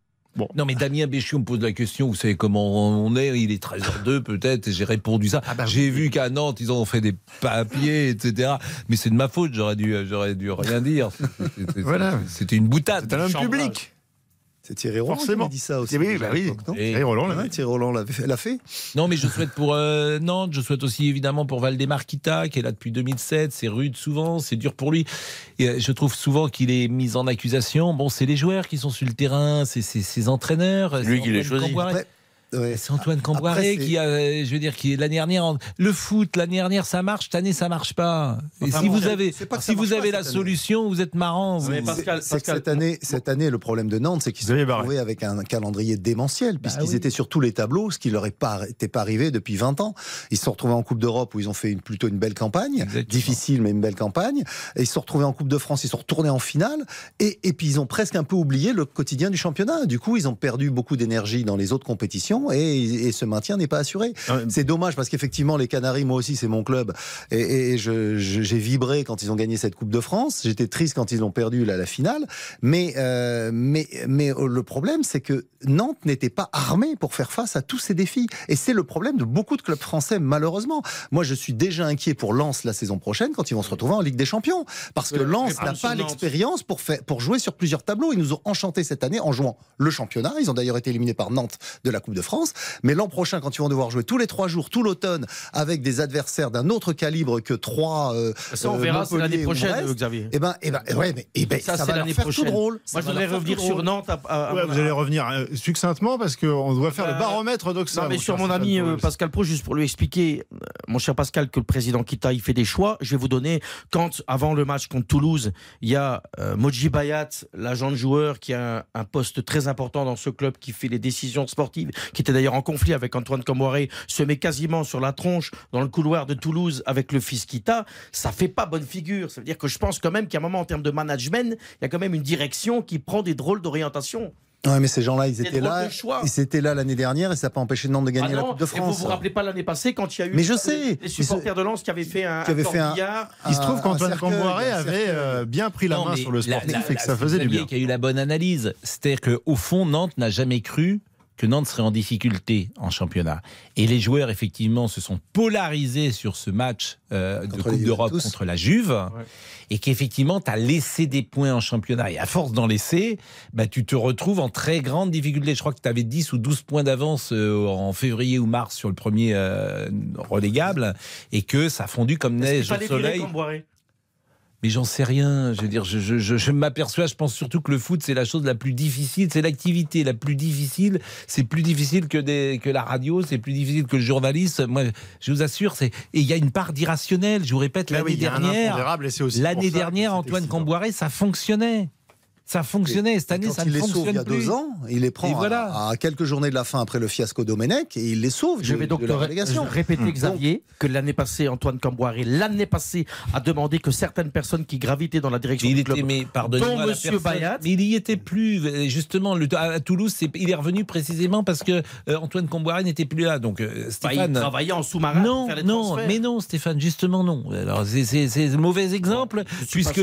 Non, mais Damien Béchiot me pose la question. Vous savez comment on est Il est 13h02 peut-être. et J'ai répondu ça. Ah bah J'ai vu qu'à Nantes, ils ont fait des papiers, etc. Mais c'est de ma faute. J'aurais dû, j'aurais dû rien dire. C'était- Voilà. C'était une boutade. C'est un homme public. C'est Thierry Roland Forcément. qui m'a dit ça aussi. Oui, bah oui. non Et- Thierry Roland, Ouais, Thierry l'a fait. Non, mais je souhaite pour euh, Nantes, je souhaite aussi évidemment pour Valdemar Kita, qui est là depuis 2007. C'est rude souvent, c'est dur pour lui. Et euh, je trouve souvent qu'il est mis en accusation. Bon, c'est les joueurs qui sont sur le terrain, c'est ses entraîneurs. lui c'est qui l'a Antoine choisi. C'est Antoine Camboiré qui a, euh, je veux dire, qui l'année dernière, le foot l'année dernière ça marche, cette année ça marche pas. Et si vous avez, si vous avez la solution, vous êtes marrant. Vous... Pascal, cette année, cette année, le problème de Nantes, c'est qu'ils se sont retrouvés avec un calendrier démentiel, bah puisqu'ils étaient sur tous les tableaux, ce qui leur pas, était pas arrivé depuis 20 ans. Ils se sont retrouvés en Coupe d'Europe où ils ont fait une, plutôt une belle campagne, difficile mais une belle campagne. Et ils se sont retrouvés en Coupe de France, ils sont retournés en finale. Et, et puis ils ont presque un peu oublié le quotidien du championnat. Du coup, ils ont perdu beaucoup d'énergie dans les autres compétitions et, ce maintien n'est pas assuré. C'est dommage parce qu'effectivement, les Canaries, moi aussi, c'est mon club. Et, j'ai vibré quand ils ont gagné cette Coupe de France. J'étais triste quand ils ont perdu la, la finale. Mais, euh, mais, mais euh, le problème, c'est que Nantes n'était pas armé pour faire face à tous ces défis. Et c'est le problème de beaucoup de clubs français, malheureusement. Moi, je suis déjà inquiet pour Lens la saison prochaine quand ils vont se retrouver en Ligue des Champions. Parce que Lens n'a pas l'expérience pour, faire, pour jouer sur plusieurs tableaux. Ils nous ont enchantés cette année en jouant le championnat. Ils ont d'ailleurs été éliminés par Nantes de la Coupe de France. Mais l'an prochain, quand ils vont devoir jouer tous les trois jours, tout l'automne, avec des adversaires d'un autre calibre que trois. Euh, ça, on euh, verra, c'est l'année prochaine, Xavier. Eh ben, eh ben, ouais, mais eh ben, ça, ça va l'année prochaine. Tout drôle. Moi, je voudrais revenir sur Nantes. vous allez revenir euh, succinctement parce qu'on doit faire le bah, baromètre d'Oxa. Non, mais sur mon ami Pascal Pro, juste pour lui expliquer, mon cher Pascal, que le président Kita, il fait des choix. Je vais vous donner, quand, avant le match contre Toulouse, il y a Moji Bayat, l'agent de joueur, qui a un, poste très important dans ce club, qui fait les décisions sportives, qui était d'ailleurs en conflit avec Antoine Camboiré, se met quasiment sur la tronche dans le couloir de Toulouse avec le fils Kita, ça fait pas bonne figure. Ça veut dire que je pense quand même qu'à un moment, en termes de management, il y a quand même une direction qui prend des drôles d'orientation. Ouais, mais ces gens-là, ils étaient là. Ils étaient là l'année dernière et ça n'a pas empêché Nantes de gagner ah la Coupe de France. Et vous vous rappelez pas l'année passée quand il y a eu mais je sais, les, supporters de Lens qui avaient fait un, qui avait fait un, Il se trouve qu'Antoine Camboiré avait euh, bien pris la main sur le sportif et que ça faisait du bien. Qui a eu la bonne analyse, c'est-à-dire qu'au fond, Nantes n'a jamais cru que Nantes serait en difficulté en championnat. Et les joueurs, effectivement, se sont polarisés sur ce match euh, de Coupe d'Europe contre la Juve. Et qu'effectivement, tu as laissé des points en championnat. Et à force d'en laisser, bah, tu te retrouves en très grande difficulté. Je crois que tu avais 10 ou 12 points d'avance euh, en février ou mars sur le premier euh, relégable. Et que ça a fondu comme neige au soleil. Mais j'en sais rien. Je veux dire, je, je, je, m'aperçois, je pense surtout que le foot, c'est la chose la plus difficile, c'est l'activité la plus difficile. C'est plus difficile que, des, que la radio, c'est plus difficile que le journaliste. Moi, je vous assure, c'est et il y a une part d'irrationnel. Je vous répète, l'année dernière, l'année dernière, Antoine Camboiré, ça fonctionnait. Ça fonctionnait. Cette année, ça ne fonctionne plus. Il y a deux ans, il les prend à, quelques journées de la fin après le fiasco Domenech et il les sauve. Je vais donc de répéter, mmh. Xavier, que l'année passée, Antoine Camboiré, l'année passée, a demandé que certaines personnes qui gravitaient dans la direction il du était, club, mais, dont Monsieur Bayat, mais il y était plus. Justement, le, à Toulouse, il est revenu précisément parce que euh, Antoine Camboiré n'était plus là. Donc euh, Stéphane, il travaillait en sous-marin. Non, non, mais non, Stéphane, justement non. Alors c'est mauvais exemple puisque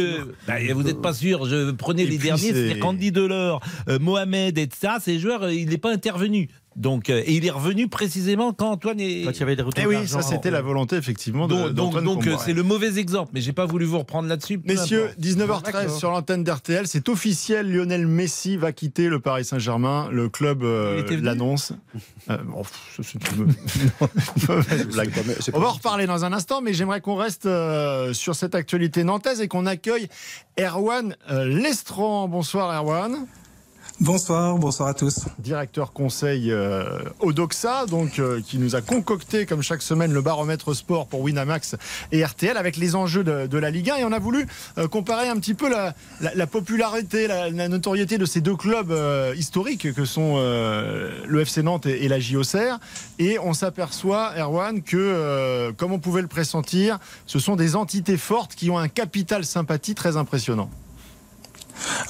bah, vous n'êtes pas sûr. Je prenais les derniers, c'était Candidat Delors, euh, Mohamed, etc., ces joueurs, euh, il n'est pas intervenu. Donc, euh, et il est revenu précisément quand Antoine est. Quand il y avait des eh oui, ça c'était la volonté effectivement. De, donc, donc c'est le mauvais exemple, mais j'ai pas voulu vous reprendre là-dessus. Messieurs, 19h13 sur l'antenne d'RTL, c'est officiel. Lionel Messi va quitter le Paris Saint-Germain. Le club l'annonce. On va en reparler dans un instant, mais j'aimerais qu'on reste sur cette actualité nantaise et qu'on accueille Erwan Lestran. Bonsoir Erwan. Bonsoir, bonsoir à tous. Directeur conseil euh, Odoxa, donc euh, qui nous a concocté comme chaque semaine le baromètre sport pour Winamax et RTL avec les enjeux de, la Ligue 1 et on a voulu euh, comparer un petit peu la, popularité, la, notoriété de ces deux clubs historiques que sont le FC Nantes et, la JOCR et on s'aperçoit Erwan que comme on pouvait le pressentir, ce sont des entités fortes qui ont un capital sympathie très impressionnant.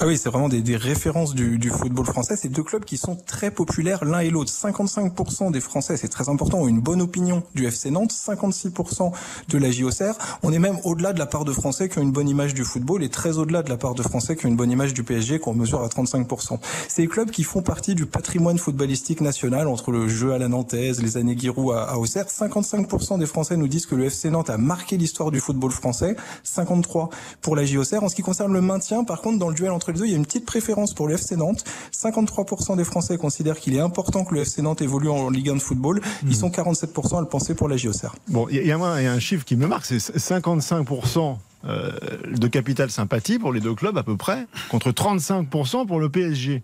Ah oui, c'est vraiment des, des références du, du, football français. C'est deux clubs qui sont très populaires l'un et l'autre. 55% des Français, c'est très important, ont une bonne opinion du FC Nantes, 56% de la JOCR. On est même au-delà de la part de Français qui ont une bonne image du football et très au-delà de la part de Français qui ont une bonne image du PSG qu'on mesure à 35%. C'est des clubs qui font partie du patrimoine footballistique national entre le jeu à la nantaise, les années Giroud à, à Auxerre. 55% des Français nous disent que le FC Nantes a marqué l'histoire du football français, 53 pour la JOCR. En ce qui concerne le maintien, par contre, dans duel entre les deux, il y a une petite préférence pour le FC Nantes. 53% des Français considèrent qu'il est important que le FC Nantes évolue en Ligue 1 de football. Ils hmm. sont 47% à le penser pour la JOCR. Bon, il y, a un chiffre qui me marque, c'est 55% euh, de capital sympathie pour les deux clubs à peu près, contre 35% pour le PSG.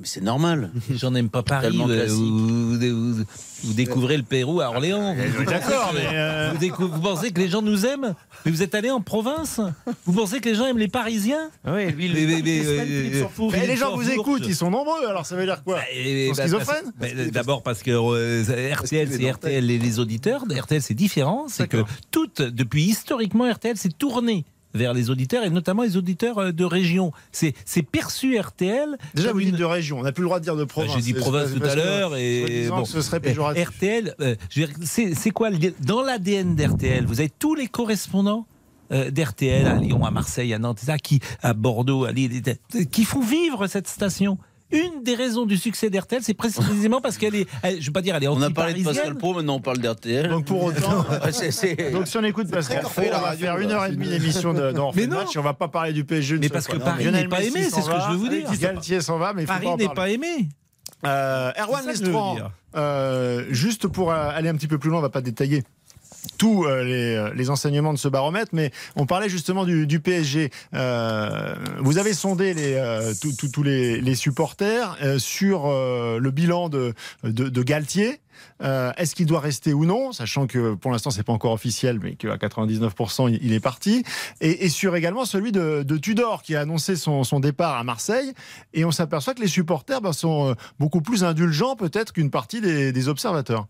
Mais c'est normal. Les gens n'aiment pas Paris. Tellement euh. Vous, vous- vous- vous découvrez le Pérou à Orléans. Vous, D'accord, mais. euh, vous pensez que les gens nous aiment? Mais vous êtes allé en province? Vous pensez que les gens aiment les Parisiens? Oui, lui, Mais- mais- euh, euh, mais les gens vous écoutent, ils sont nombreux, alors ça veut dire quoi? Et- Ils sont bah, schizophrènes? bah, D'abord parce que euh, RTL, c'est RTL et les auditeurs. RTL, c'est différent. C'est que toute, depuis historiquement, RTL s'est tourné vers les auditeurs et notamment les auditeurs euh, de région. C'est perçu RTL. Déjà, vous dites de région, on n'a plus le droit de dire de province. J'ai dit province tout à l'heure et bon, ce serait péjoratif. RTL, euh, veux dire, c'est quoi dans l'ADN d'RTL Vous avez tous les correspondants euh, d'RTL à Lyon, à Marseille, à Nantes, ça, qui à Bordeaux, à Lille, qui font vivre cette station. Une des raisons du succès d'RTL, c'est précisément parce qu'elle est, elle- je veux pas dire, elle est On a parlé de. Pascal Pro, maintenant on parle d'RTL. Donc pour autant, C'est- c'est- donc si on écoute Pascal Pro, on va radio, faire une là. heure et demie d'émission de, dans Mais non. match et on va pas parler du PSG. Mais parce que. Paris Lionel n'est pas Messi aimé, s'en c'est ce que va, je veux vous dire. Galtier s'en va, mais Paris n'est pas aimé. Euh, Erwan Lestran, dire. euh, juste pour euh, aller un petit peu plus loin, on va pas détailler tous euh, les, euh, les enseignements de ce baromètre, mais on parlait justement du, PSG. Euh, vous avez sondé tous- les, supporters sur le bilan de, Galtier. Est-ce qu'il doit rester ou non, sachant que pour l'instant c'est pas encore officiel, mais qu'à 99% il, est parti, et, sur également celui de, Tudor qui a annoncé son, départ à Marseille, et on s'aperçoit que les supporters ben, sont beaucoup plus indulgents peut-être qu'une partie des observateurs.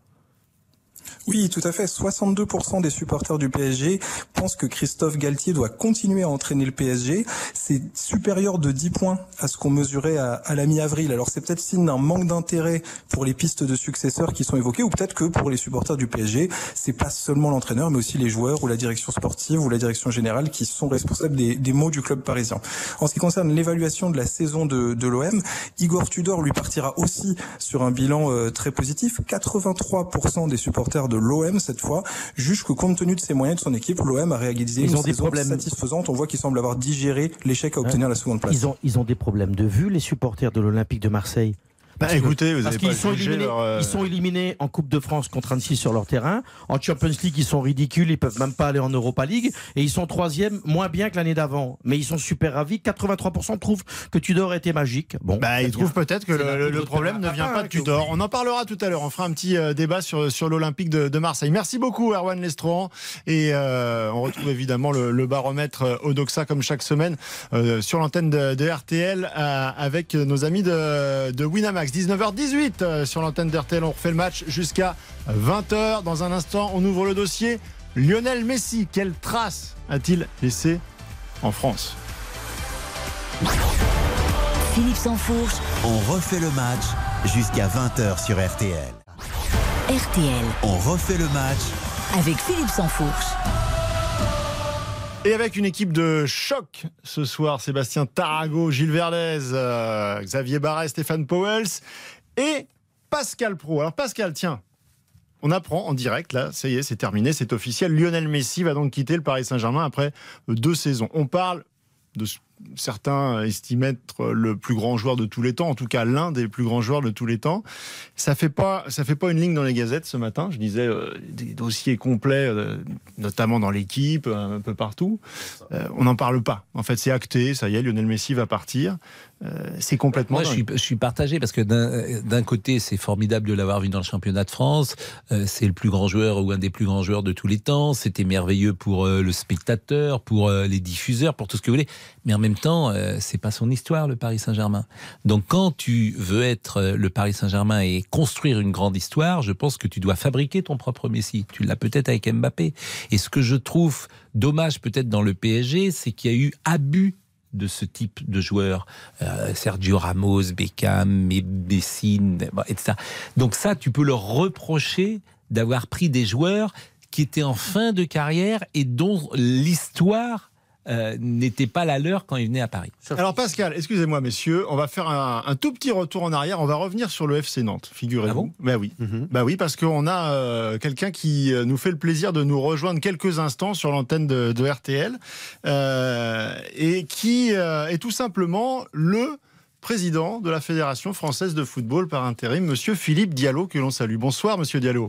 Oui, tout à fait. 62% des supporters du PSG pensent que Christophe Galtier doit continuer à entraîner le PSG. C'est supérieur de 10 points à ce qu'on mesurait à, la mi-avril. Alors c'est peut-être signe d'un manque d'intérêt pour les pistes de successeurs qui sont évoquées, ou peut-être que pour les supporters du PSG, c'est pas seulement l'entraîneur, mais aussi les joueurs ou la direction sportive ou la direction générale qui sont responsables des, maux du club parisien. En ce qui concerne l'évaluation de la saison de, de l'OM, Igor Tudor lui partira aussi sur un bilan euh, très positif. 83% des supporters de l'OM cette fois jugent que compte tenu de ses moyens de son équipe, l'OM a réalisé Ils une ont des problèmes. satisfaisante. On voit qu'il semble avoir digéré l'échec à obtenir la seconde place. Ils ont, ils ont des problèmes de vue, les supporters de l'Olympique de Marseille. Bah, Parce écoutez, vous parce qu'ils sont éliminés, leur, euh, ils sont éliminés en Coupe de France contre Annecy sur leur terrain. En Champions League, ils sont ridicules, ils peuvent même pas aller en Europa League. Et ils sont troisième, moins bien que l'année d'avant. Mais ils sont super ravis. 83% trouvent que Tudor était magique. Bon, Bah, ils trouvent peut-être que le, problème ne vient pas de Tudor. On en parlera tout à l'heure. On fera un petit euh, débat sur, sur l'Olympique de, de Marseille. Merci beaucoup, Erwan Lestran. Et euh, on retrouve évidemment le, le baromètre Odoxa comme chaque semaine euh, sur l'antenne de, de RTL euh, avec nos amis de, de Winamax. 19h18 euh, sur l'antenne d'RTL. On refait le match jusqu'à 20h. Dans un instant, on ouvre le dossier. Lionel Messi, quelle trace a-t-il laissé en France? Philippe Sansfourche, On refait le match jusqu'à 20h sur RTL. RTL, On refait le match avec Philippe Sansfourche. Et avec une équipe de choc ce soir, Sébastien Tarago, Gilles Verdez, euh, Xavier Barret, Stéphane Powels et Pascal Pro. Alors Pascal, tiens, on apprend en direct, là, ça y est, c'est terminé, c'est officiel. Lionel Messi va donc quitter le Paris Saint-Germain après deux saisons. On parle de certains estiment être le plus grand joueur de tous les temps, en tout cas l'un des plus grands joueurs de tous les temps. Ça fait pas, ça fait pas une ligne dans les gazettes ce matin. Je disais euh, des dossiers complets, euh, notamment dans l'équipe, un peu partout. Euh, on n'en parle pas. En fait, c'est acté. Ça y est, Lionel Messi va partir. Euh, c'est complètement. Moi, je suis, dingue. je suis partagé parce que d'un côté, c'est formidable de l'avoir vu dans le championnat de France. Euh, c'est le plus grand joueur ou un des plus grands joueurs de tous les temps. C'était merveilleux pour euh, le spectateur, pour les diffuseurs, pour tout ce que vous voulez. Mais en même temps, c'est pas son histoire, le Paris Saint-Germain. Donc, quand tu veux être le Paris Saint-Germain et construire une grande histoire, je pense que tu dois fabriquer ton propre Messi. Tu l'as peut-être avec Mbappé. Et ce que je trouve dommage peut-être dans le PSG, c'est qu'il y a eu abus de ce type de joueurs, Euh, Sergio Ramos, Beckham, Messi, etc. Donc ça, tu peux leur reprocher d'avoir pris des joueurs qui étaient en fin de carrière et dont l'histoire euh, n'était pas la leur quand ils venaient à Paris. Alors Pascal, excusez-moi messieurs, on va faire un, un tout petit retour en arrière. On va revenir sur le FC Nantes, figurez-vous. Ah bon? Bah oui, bah oui, parce qu'on a euh, quelqu'un qui euh, nous fait le plaisir de nous rejoindre quelques instants sur l'antenne de, de RTL euh, et qui euh, est tout simplement le président de la Fédération française de football par intérim, Monsieur Philippe Diallo, que l'on salue. Bonsoir, Monsieur Diallo.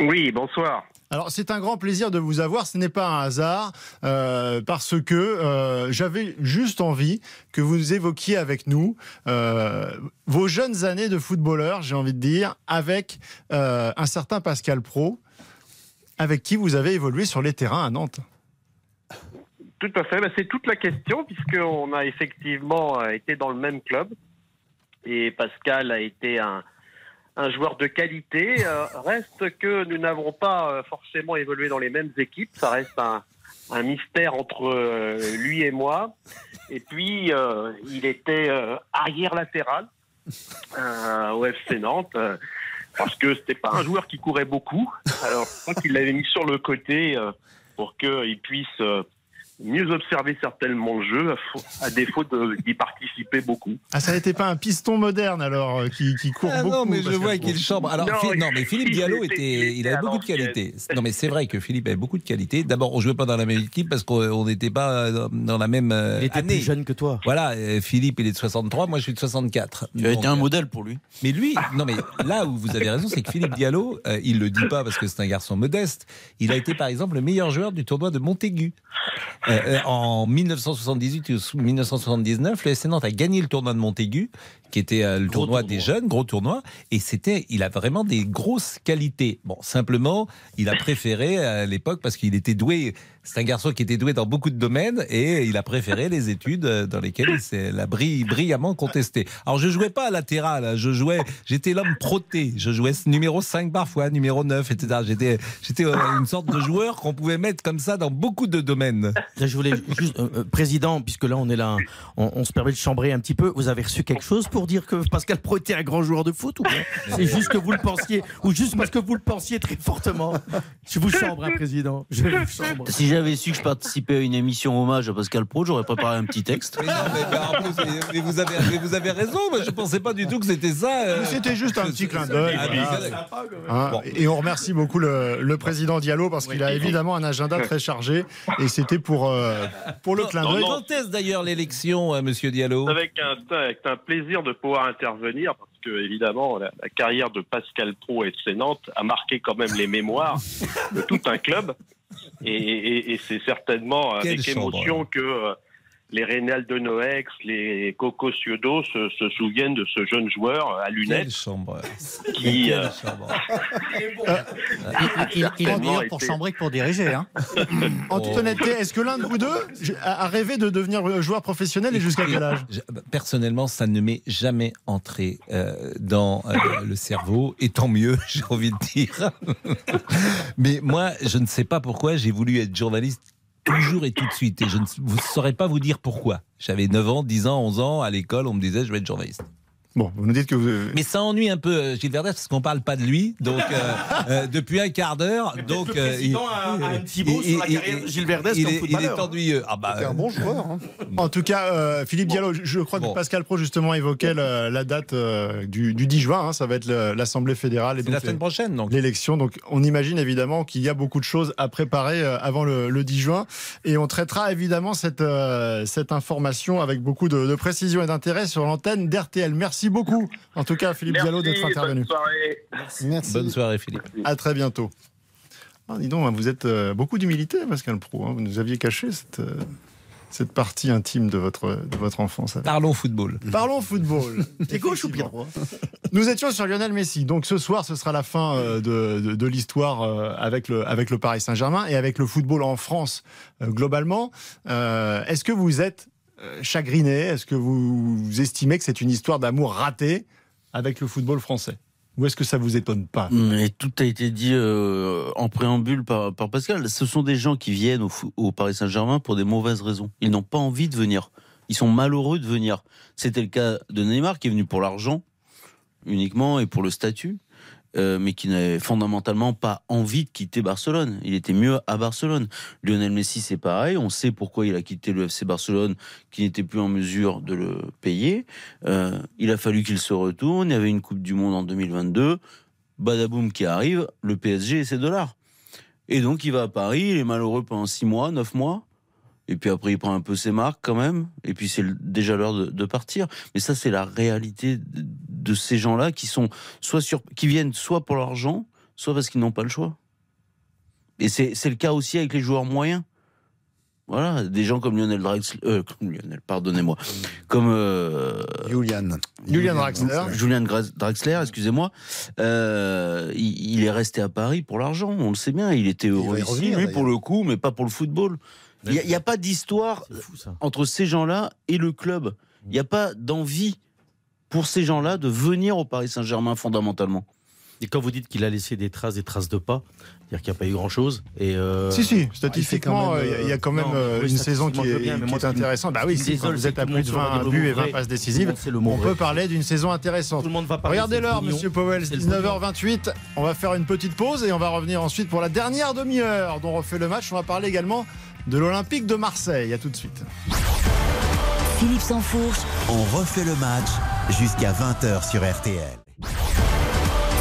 Oui, bonsoir. Alors c'est un grand plaisir de vous avoir, ce n'est pas un hasard, euh, parce que euh, j'avais juste envie que vous évoquiez avec nous euh, vos jeunes années de footballeur, j'ai envie de dire, avec un certain Pascal Pro, avec qui vous avez évolué sur les terrains à Nantes. Tout à fait, Ben, c'est toute la question, puisqu'on a effectivement été dans le même club. Et Pascal a été un, un joueur de qualité. Euh, reste que nous n'avons pas euh, forcément évolué dans les mêmes équipes. Ça reste un, mystère entre euh, lui et moi. Et puis, il était arrière latéral au FC Nantes. parce que c'était pas un joueur qui courait beaucoup. Alors, je crois qu'il l'avait mis sur le côté pour qu'il puisse mieux observer certainement le jeu, à défaut d'y participer beaucoup. Ah, ça n'était pas un piston moderne alors, euh, qui, qui court Ah beaucoup non, mais je vois qu'il chambre. Alors, Non, mais Philippe il Diallo était- était, il avait beaucoup de qualités. Non, mais c'est vrai que Philippe avait beaucoup de qualités. D'abord, on jouait pas dans la même équipe parce qu'on n'était pas dans- la même euh, Il était année. plus jeune que toi. Voilà, euh, Philippe, il est de 63, moi je suis de 64. Tu as été un modèle pour lui. Mais lui, non mais là où vous avez raison, c'est que Philippe Diallo, euh, il le dit pas parce que c'est un garçon modeste. Il a été par exemple le meilleur joueur du tournoi de Montaigu. Euh, euh, en 1978 ou 1979, le SC Nantes a gagné le tournoi de Montaigu, qui était euh, le tournoi, des jeunes, gros tournoi, et c'était, il a vraiment des grosses qualités. Bon, simplement, il a préféré à l'époque parce qu'il était doué. C'est un garçon qui était doué dans beaucoup de domaines et il a préféré les études dans lesquelles il s'est l'a bri- brillamment contesté. Alors je jouais pas à latéral, hein, je jouais, j'étais l'homme proté, je jouais numéro 5 parfois, numéro 9, etc. J'étais, j'étais une sorte de joueur qu'on pouvait mettre comme ça dans beaucoup de domaines. Là, je voulais juste, euh, euh, président, puisque là on est là, on, on se permet de chambrer un petit peu. Vous avez reçu quelque chose pour dire que Pascal Pro était un grand joueur de foot ou bien C'est juste que vous le pensiez, ou juste parce que vous le pensiez très fortement? Je vous chambre, hein, président. Je vous chambre. Si j'avais su que je participais à une émission hommage à Pascal Pro, j'aurais préparé un petit texte. Mais non, mais, mais en plus, mais vous, avez, mais vous avez raison, moi je pensais pas du tout que c'était ça. euh. C'était juste un petit clin d'œil. Ah, Hein, Et on remercie beaucoup le, le président Diallo parce qu'il a évidemment un agenda très chargé et c'était pour, euh, pour le clin d'œil. Quand est-ce d'ailleurs l'élection, euh, monsieur Diallo Avec un, avec un plaisir de pouvoir intervenir, parce que évidemment, la, la carrière de Pascal Pro et de Nantes a marqué quand même les mémoires de tout un club. Et, et- et c'est certainement Quelle avec chambre. émotion que euh, les Rénal de Noex, les Coco Ciodo se, se souviennent de ce jeune joueur à lunettes chambre qui, Quelle euh, chambre Il, il- il est meilleur pour été- chambrer que pour diriger. Hein. En toute honnêteté, est-ce que l'un de vous deux a rêvé de devenir joueur professionnel et jusqu'à quel âge? Personnellement, ça ne m'est jamais entré euh, dans euh, le cerveau, et tant mieux, j'ai envie de dire. Mais moi, je ne sais pas pourquoi j'ai voulu être journaliste toujours et tout de suite, et je ne saurais pas vous dire pourquoi. J'avais 9 ans, 10 ans, 11 ans, à l'école, on me disait je vais être journaliste. Bon, vous nous dites que vous. Mais ça ennuie un peu euh, Gilles Verdès parce qu'on parle pas de lui, donc euh, euh, depuis un quart d'heure, donc le président il- a- a un petit mot il- sur la carrière de il- Gilles Verdès il est- Il footballeur. est ennuyeux. Ah bah, C'est un bon joueur. hein. En tout cas, euh, Philippe Diallo, je- je crois Bon. que Pascal Pro justement évoquait la date euh, du, du 10 juin. hein, ça va être l'Assemblée fédérale et c'est la donc semaine prochaine, donc. l'élection. Donc, on imagine évidemment qu'il y a beaucoup de choses à préparer euh, avant le, le 10 juin. Et on traitera évidemment cette, euh, cette information avec beaucoup de, de précision et d'intérêt sur l'antenne d'RTL. Merci beaucoup, en tout cas, Philippe Diallo, d'être intervenu. bonne soirée. Merci. Bonne soirée, Philippe. À très bientôt. Ah, dis donc, vous êtes euh, beaucoup d'humilité, Pascal Pro. hein. Vous nous aviez caché cette, euh, cette partie intime de votre, de votre enfance. Parlons football. Parlons football. T'es gauche ou pied droit Nous étions sur Lionel Messi. Donc ce soir, ce sera la fin euh, de, de- de l'histoire euh, avec, le, avec le Paris Saint-Germain et avec le football en France euh, globalement. Euh, Est-ce que vous êtes chagriné Est-ce que vous, estimez que c'est une histoire d'amour ratée avec le football français? Ou est-ce que ça vous étonne pas? Mais tout a été dit euh, en préambule par, Pascal. Ce sont des gens qui viennent au, au Paris Saint-Germain pour des mauvaises raisons. Ils n'ont pas envie de venir. Ils sont malheureux de venir. C'était le cas de Neymar qui est venu pour l'argent uniquement et pour le statut, euh, mais qui n'avait fondamentalement pas envie de quitter Barcelone. Il était mieux à Barcelone. Lionel Messi, c'est pareil. On sait pourquoi il a quitté le FC Barcelone, qui n'était plus en mesure de le payer. Euh, il a fallu qu'il se retourne. Il y avait une Coupe du Monde en 2022. Badaboum qui arrive, le PSG et ses dollars. Et donc il va à Paris, il est malheureux pendant 6 mois, 9 mois. Et puis après, il prend un peu ses marques quand même. Et puis c'est déjà l'heure de, de partir. Mais ça, c'est la réalité de, de ces gens-là qui sont soit sur, qui viennent soit pour l'argent, soit parce qu'ils n'ont pas le choix. Et c'est le cas aussi avec les joueurs moyens. Voilà, des gens comme Lionel Draxler, euh, comme Lionel, pardonnez-moi, comme euh, Julian. Julian Draxler. Julian Draxler, excusez-moi, euh, il, il est resté à Paris pour l'argent, on le sait bien. Il était heureux y ici, revenir, lui pour le coup, mais pas pour le football. Il n'y a, pas d'histoire entre ces gens-là et le club. Il n'y a pas d'envie pour ces gens-là de venir au Paris Saint-Germain fondamentalement. Et quand vous dites qu'il a laissé des traces, des traces de pas, c'est-à-dire qu'il n'y a pas eu grand-chose. Et euh, Si, si, ah, statistiquement, il quand même, il y a quand même non, euh, oui, une saison qui est, bien, qui intéressante. Bah oui, si, vous êtes à plus de monde se 20 regarde buts et mot 20 vrai. passes décisives, le on vrai. peut parler d'une saison intéressante. Tout le monde va parler, Regardez l'heure, monsieur Powell, C'est le 19h28. On va faire une petite pause et on va revenir ensuite pour la dernière demi-heure dont on refait le match. On va parler également de l'Olympique de Marseille. À tout de suite. Philippe Sansfourche, On refait le match jusqu'à 20h sur RTL.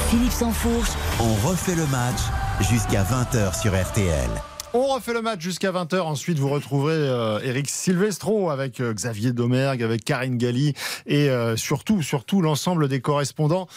Philippe Sansfourche, On refait le match jusqu'à 20h sur RTL. On refait le match jusqu'à 20h. Ensuite, vous retrouverez euh, Eric Silvestro avec euh, Xavier Domergue, avec Karine Galli et euh, surtout, surtout l'ensemble des correspondants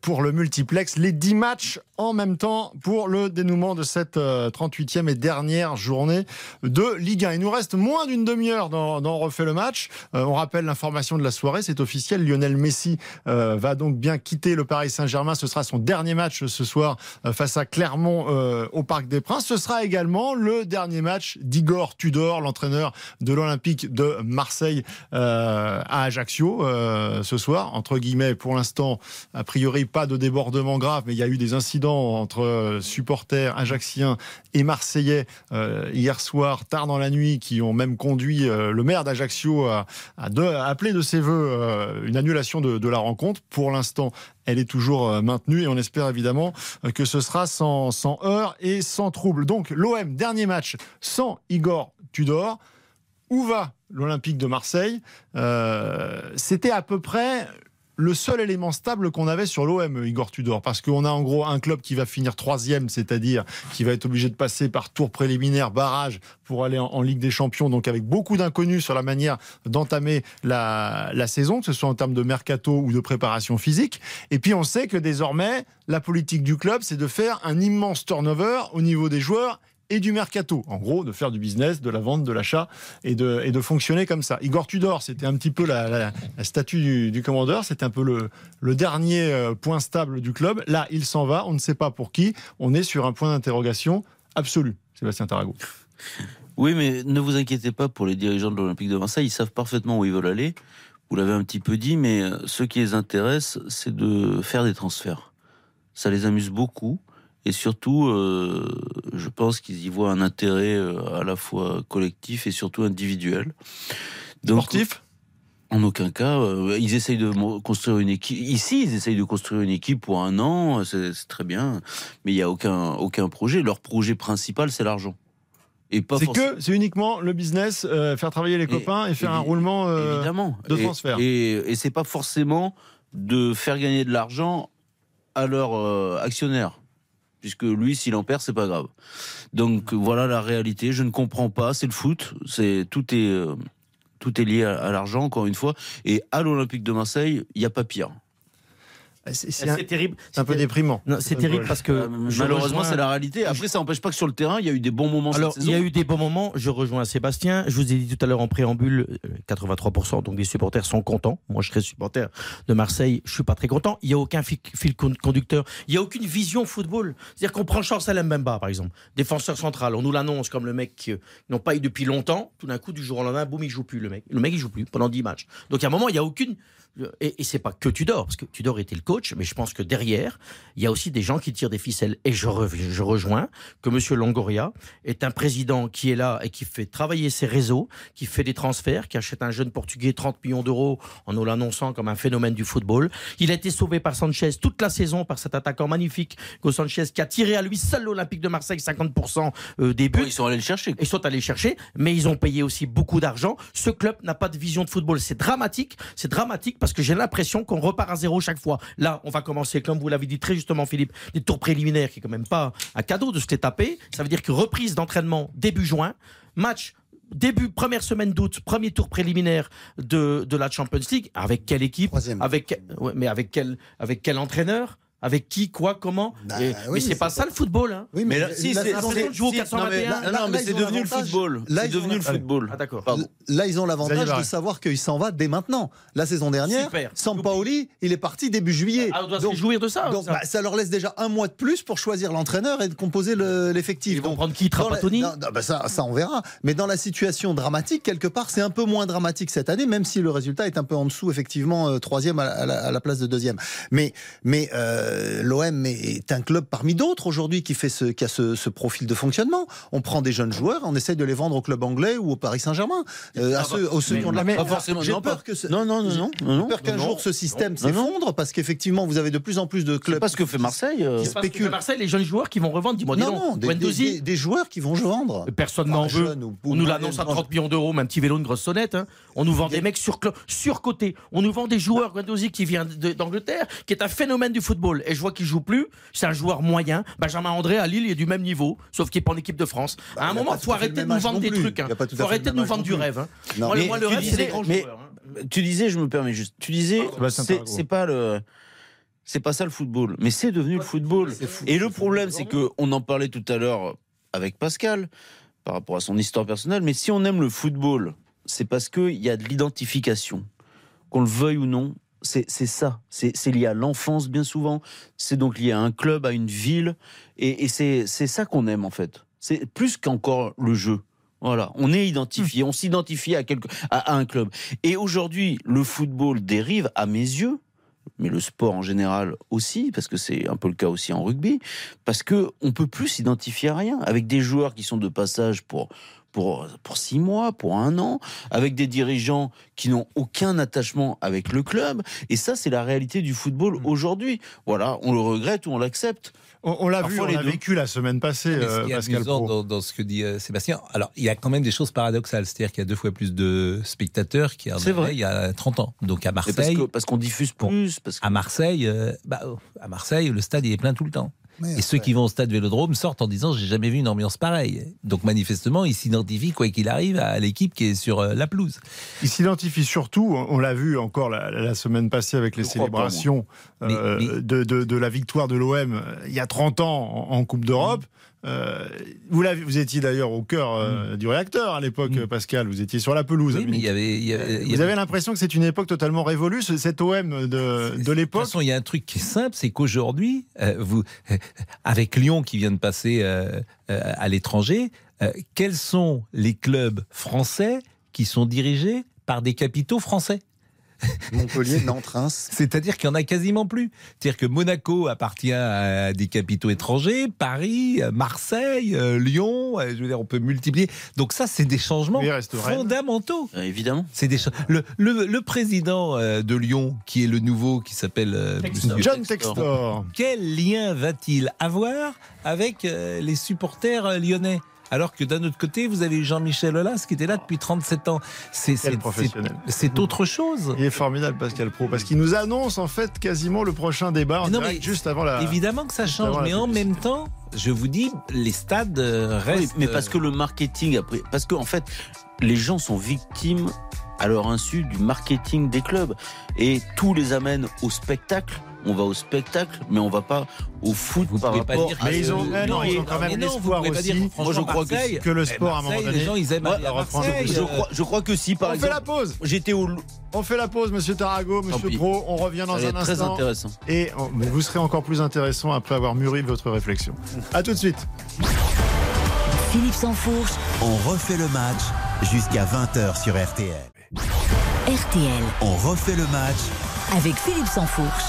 pour le multiplex. Les 10 matchs en même temps pour le dénouement de cette euh, 38e et dernière journée de Ligue 1. Il nous reste moins d'une demi-heure dans, refait le match. On rappelle l'information de la soirée, c'est officiel. Lionel Messi va donc bien quitter le Paris Saint-Germain. Ce sera son dernier match ce soir face à Clermont au Parc des Princes. Également le dernier match d'Igor Tudor, l'entraîneur de l'Olympique de Marseille euh, à Ajaccio euh, ce soir. Entre guillemets, pour l'instant, a priori pas de débordement grave, mais il y a eu des incidents entre euh, supporters ajaxiens et marseillais hier soir, tard dans la nuit, qui ont même conduit le maire d'Ajaccio à, appeler de ses voeux une annulation de, de la rencontre. Pour l'instant, elle est toujours euh, maintenue et on espère évidemment euh, que ce sera sans, sans heurts et sans trouble. Donc l'OM, dernier match sans Igor Tudor. Où va l'Olympique de Marseille? Euh, C'était à peu près le seul élément stable qu'on avait sur l'OM, Igor Tudor, parce qu'on a en gros un club qui va finir troisième, c'est-à-dire qui va être obligé de passer par tour préliminaire, barrage, pour aller en, Ligue des Champions, donc avec beaucoup d'inconnus sur la manière d'entamer la, la saison, que ce soit en termes de mercato ou de préparation physique. Et puis on sait que désormais, la politique du club, c'est de faire un immense turnover au niveau des joueurs et du mercato. En gros, de faire du business, de la vente, de l'achat et de, de fonctionner comme ça. Igor Tudor, c'était un petit peu la statue du, du commandeur, c'était un peu le, le dernier euh, point stable du club. Là, il s'en va, on ne sait pas pour qui. On est sur un point d'interrogation absolu, Sébastien Tarago. Oui, mais ne vous inquiétez pas pour les dirigeants de l'Olympique de Marseille, ils savent parfaitement où ils veulent aller. Vous l'avez un petit peu dit, mais euh, ce qui les intéresse, c'est de faire des transferts. Ça les amuse beaucoup. Et surtout, euh, je pense qu'ils y voient un intérêt euh, à la fois collectif et surtout individuel. Donc, Sportif? En aucun cas. euh, ils essayent de construire une équipe. Ici, ils essayent de construire une équipe pour un an, c'est très bien. Mais il n'y a aucun, aucun projet. Leur projet principal, c'est l'argent. Et pas C'est forcément- que c'est uniquement le business, euh, faire travailler les copains et, faire un roulement euh, évidemment de Et- transfert. Et, et c'est pas forcément de faire gagner de l'argent à leurs actionnaires. Puisque lui, s'il en perd, c'est pas grave. Donc voilà la réalité. Je ne comprends pas. C'est le foot. C'est tout est euh, tout est lié à, à l'argent encore une fois. Et à l'Olympique de Marseille, il n'y a pas pire. C'est un- terrible. c'est un peu déprimant. Non, c'est terrible parce que Euh, malheureusement, rejoins- c'est la réalité. Après, ça n'empêche pas que sur le terrain, il y a eu des bons moments Alors, il y a eu des bons moments. Je rejoins Sébastien. Je vous ai dit tout à l'heure en préambule, euh, 83% donc des supporters sont contents. Moi, je serais supporter de Marseille. Je suis pas très content. Il y a aucun fi- fil con- conducteur. Il y a aucune vision football. C'est-à-dire qu'on prend Chancel Mbemba, par exemple, défenseur central. On nous l'annonce comme le mec qu'ils n'ont pas eu depuis longtemps. Tout d'un coup, du jour au lendemain, boum, il joue plus le mec. Le mec, il joue plus pendant 10 matchs. Donc, à un moment, il y a aucune et, et c'est pas que Tudor, parce que Tudor était le coach, mais je pense que derrière, il y a aussi des gens qui tirent des ficelles. Et je, re- je rejoins que Monsieur Longoria est un président qui est là et qui fait travailler ses réseaux, qui fait des transferts, qui achète un jeune Portugais 30 millions d'euros en nous l'annonçant comme un phénomène du football. Il a été sauvé par Sanchez toute la saison par cet attaquant magnifique, Go Sanchez, qui a tiré à lui seul l'Olympique de Marseille 50% euh, des buts. ils sont allés le chercher. Ils sont allés le chercher, mais ils ont payé aussi beaucoup d'argent. Ce club n'a pas de vision de football. C'est dramatique. C'est dramatique parce que j'ai l'impression qu'on repart à zéro chaque fois. Là, on va commencer, comme vous l'avez dit très justement, Philippe, des tours préliminaires qui est quand même pas un cadeau de se les taper. Ça veut dire que reprise d'entraînement début juin, match début première semaine d'août, premier tour préliminaire de, de la Champions League. Avec quelle équipe? Avec ouais, mais avec quel avec quel entraîneur? Avec qui, quoi, comment Bah, Et- oui, Mais c'est pas ça le football. Hein. Oui, Mais mais, là, si, de jouer au si, non, mais 421. là- Là, non, mais là, c'est devenu le football. là, C'est ils ont devenu le la- football. Ah d'accord. Là, ils ont l'avantage de savoir qu'il s'en va dès maintenant. La saison dernière. Sampaoli, il est parti début juillet. Ah, on doit se Donc- réjouir de ça. Donc ça. bah, ça leur laisse déjà un mois de plus pour choisir l'entraîneur et de composer le- l'effectif. Ils vont Donc, prendre qui la- Trapattoni non, non, bah, ça, ça, on verra. Mais dans la situation dramatique, quelque part, c'est un peu moins dramatique cette année, même si le résultat est un peu en dessous, effectivement, euh, troisième à, la- à la, à la place de deuxième. Mais, mais euh, l'OM est un club parmi d'autres aujourd'hui qui, fait ce, qui a ce, ce profil de fonctionnement. On prend des jeunes joueurs, on essaye de les vendre au club anglais ou au Paris Saint-Germain. Euh, à ceux, aux ceux mais- qui ont de la mais- pas forcément, J'ai non, peur pas- que ce- non, non, non, non, peur qu'un non, jour ce système non, non. s'effondre parce qu'effectivement vous avez de plus en plus de C'est clubs. pas ce que fait Marseille. euh, qui spéculent. Marseille, les jeunes joueurs qui vont revendre, dis-moi, dis Non, des, des- Guendouzi, des- des joueurs qui vont vendre. Personne n'en veut. ou- On ou nous l'annonce à branches. 30 millions d'euros, mais un petit vélo, une grosse sonnette. hein. On nous vend des mecs sur, surcotés. On nous vend des joueurs, Guendouzi qui vient d'Angleterre, qui est un phénomène du football. Et je vois qu'il joue plus. C'est un joueur moyen. Benjamin André à Lille, il est du même niveau, sauf qu'il est pas en équipe de France. Bah, à un il moment, il tout faut arrêter de nous vendre des trucs. hein. Il faut arrêter de nous vendre du rêve. hein. Non. Moi, Mais moi, le tu rêve, c'est disais- des grands mais- joueurs. hein. Tu disais, je me permets juste. Tu disais, c'est Tarago. c'est pas le. C'est pas ça le football, mais c'est devenu le football. Et le problème, c'est que on en parlait tout à l'heure avec Pascal par rapport à son histoire personnelle. Mais si on aime le football, c'est parce qu'il y a de l'identification, qu'on le veuille ou non. C'est ça. C'est lié à l'enfance bien souvent. C'est donc lié à un club, à une ville, et, et c'est c'est ça qu'on aime en fait. C'est plus qu'encore le jeu. Voilà, on est identifié, on s'identifie à, quelque, à, à un club. Et aujourd'hui, le football dérive, à mes yeux, mais le sport en général aussi, parce que c'est un peu le cas aussi en rugby, parce que on peut plus s'identifier à rien avec des joueurs qui sont de passage pour pour pour six mois, pour un an, avec des dirigeants qui n'ont aucun attachement avec le club. Et ça, c'est la réalité du football aujourd'hui. Voilà, on le regrette ou on l'accepte. On, on l'a vu, on l'a vécu la semaine passée, euh, Pascal amusant Pro. dans, dans ce que dit euh, Sébastien, alors il y a quand même des choses paradoxales, c'est-à-dire qu'il y a deux fois plus de spectateurs qu'il y avait vrai. il y a 30 ans. Donc à Marseille, parce qu'on diffuse plus, parce que à Marseille, euh, bah, oh, à Marseille, le stade il est plein tout le temps. Et ceux qui vont au stade Vélodrome sortent en disant j'ai jamais vu une ambiance pareille. Donc manifestement, ils s'identifient quoi qu'il arrive à l'équipe qui est sur euh, la pelouse. Il s'identifie surtout, on l'a vu encore la, la semaine passée avec les Je crois pas, célébrations. Mais- euh, mais- De, de- de la victoire de l'OM il y a 30 ans en, en Coupe d'Europe. Euh, vous, étiez d'ailleurs au cœur euh, du réacteur à l'époque, Mm. Pascal. Vous étiez sur la pelouse. Oui, mais il y avait, il y avait- il y Vous avait- avez l'impression que c'est une époque totalement révolue, ce- cet OM de, de De toute l'époque. façon, il y a un truc qui est simple, c'est qu'aujourd'hui, euh, vous, avec Lyon qui vient de passer à l'étranger, quels sont les clubs français qui sont dirigés par des capitaux français? Montpellier, Nantes, Reims. C'est-à-dire qu'il n'y en a quasiment plus. C'est-à-dire que Monaco appartient à des capitaux étrangers, Paris, Marseille, euh, Lyon, euh, je veux dire, on peut multiplier. Donc ça, c'est des changements fondamentaux. euh, évidemment. C'est des le, le, le président de Lyon, qui est le nouveau, qui s'appelle John Textor. quel lien va-t-il avoir avec les supporters lyonnais? Alors que d'un autre côté, vous avez Jean-Michel Aulas qui était là depuis 37 ans. C'est c'est- professionnel. c'est- c'est autre chose. Il est formidable, Pascal Pro, parce qu'il nous annonce en fait quasiment le prochain débat en Non, direct, mais juste avant la. Évidemment que ça change, mais en même temps, je vous dis, les stades euh, Oui, restent. mais parce que le marketing, après, parce qu'en en fait, les gens sont victimes à leur insu du marketing des clubs et tout les amène au spectacle. On va au spectacle, mais on va pas au foot Vous par pouvez pas rapport. dire à Mais ils ont- eh non, ils ont quand même l'espoir aussi. dire, Moi, je crois que- le eh, sport, à un moment Marseille, donné, les gens, ils aiment Ouais, aller à reprendre- Marseille. je, euh, crois, je crois que si, par On fait la pause. j'étais au. On fait la pause, Monsieur Tarago, Monsieur. Pro. On revient dans Ça va un être très instant. intéressant. Et on- mais vous serez encore plus intéressant après avoir mûri votre réflexion. À tout de suite. Philippe Sansfourche, On refait le match jusqu'à 20h sur RTL. RTL, On refait le match avec Philippe Sansfourche.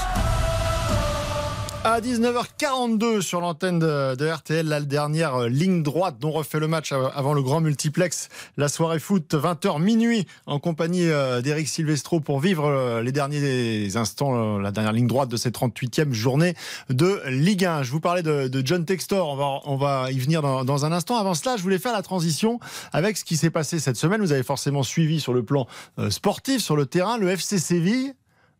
À 19h42 sur l'antenne de, RTL, la dernière euh, ligne droite dont refait le match avant le grand multiplex, la soirée foot 20h minuit en compagnie euh, d'Eric Silvestro pour vivre euh, les derniers instants, la dernière ligne droite de cette 38e journée de Ligue 1. Je vous parlais de, John Textor, on va, y venir dans, dans un instant. Avant cela, je voulais faire la transition avec ce qui s'est passé cette semaine. Vous avez forcément suivi sur le plan sportif, sur le terrain, le FC Séville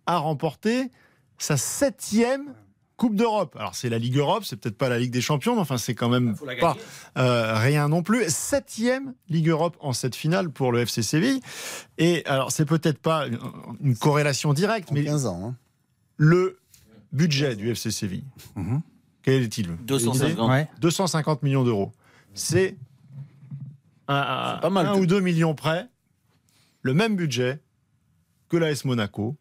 a remporté sa septième Coupe d'Europe. Alors c'est la Ligue Europe, c'est peut-être pas la Ligue des Champions, mais enfin c'est quand même pas euh, rien non plus. Septième Ligue Europe en cette finale pour le FC Séville. Et alors c'est peut-être pas une- corrélation directe, En mais 15 ans. hein. le budget du FC Séville, quel est-il? 250. Ouais. 250 millions d'euros. C'est un, pas mal, un tout. ou deux millions près, le même budget que l'AS Monaco,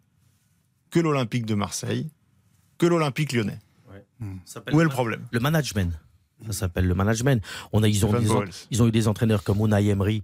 que l'Olympique de Marseille, que l'Olympique lyonnais. Où est le problème Le management. Ça s'appelle le management. On a, ils, ont des ils ont eu des entraîneurs comme Unai Emery,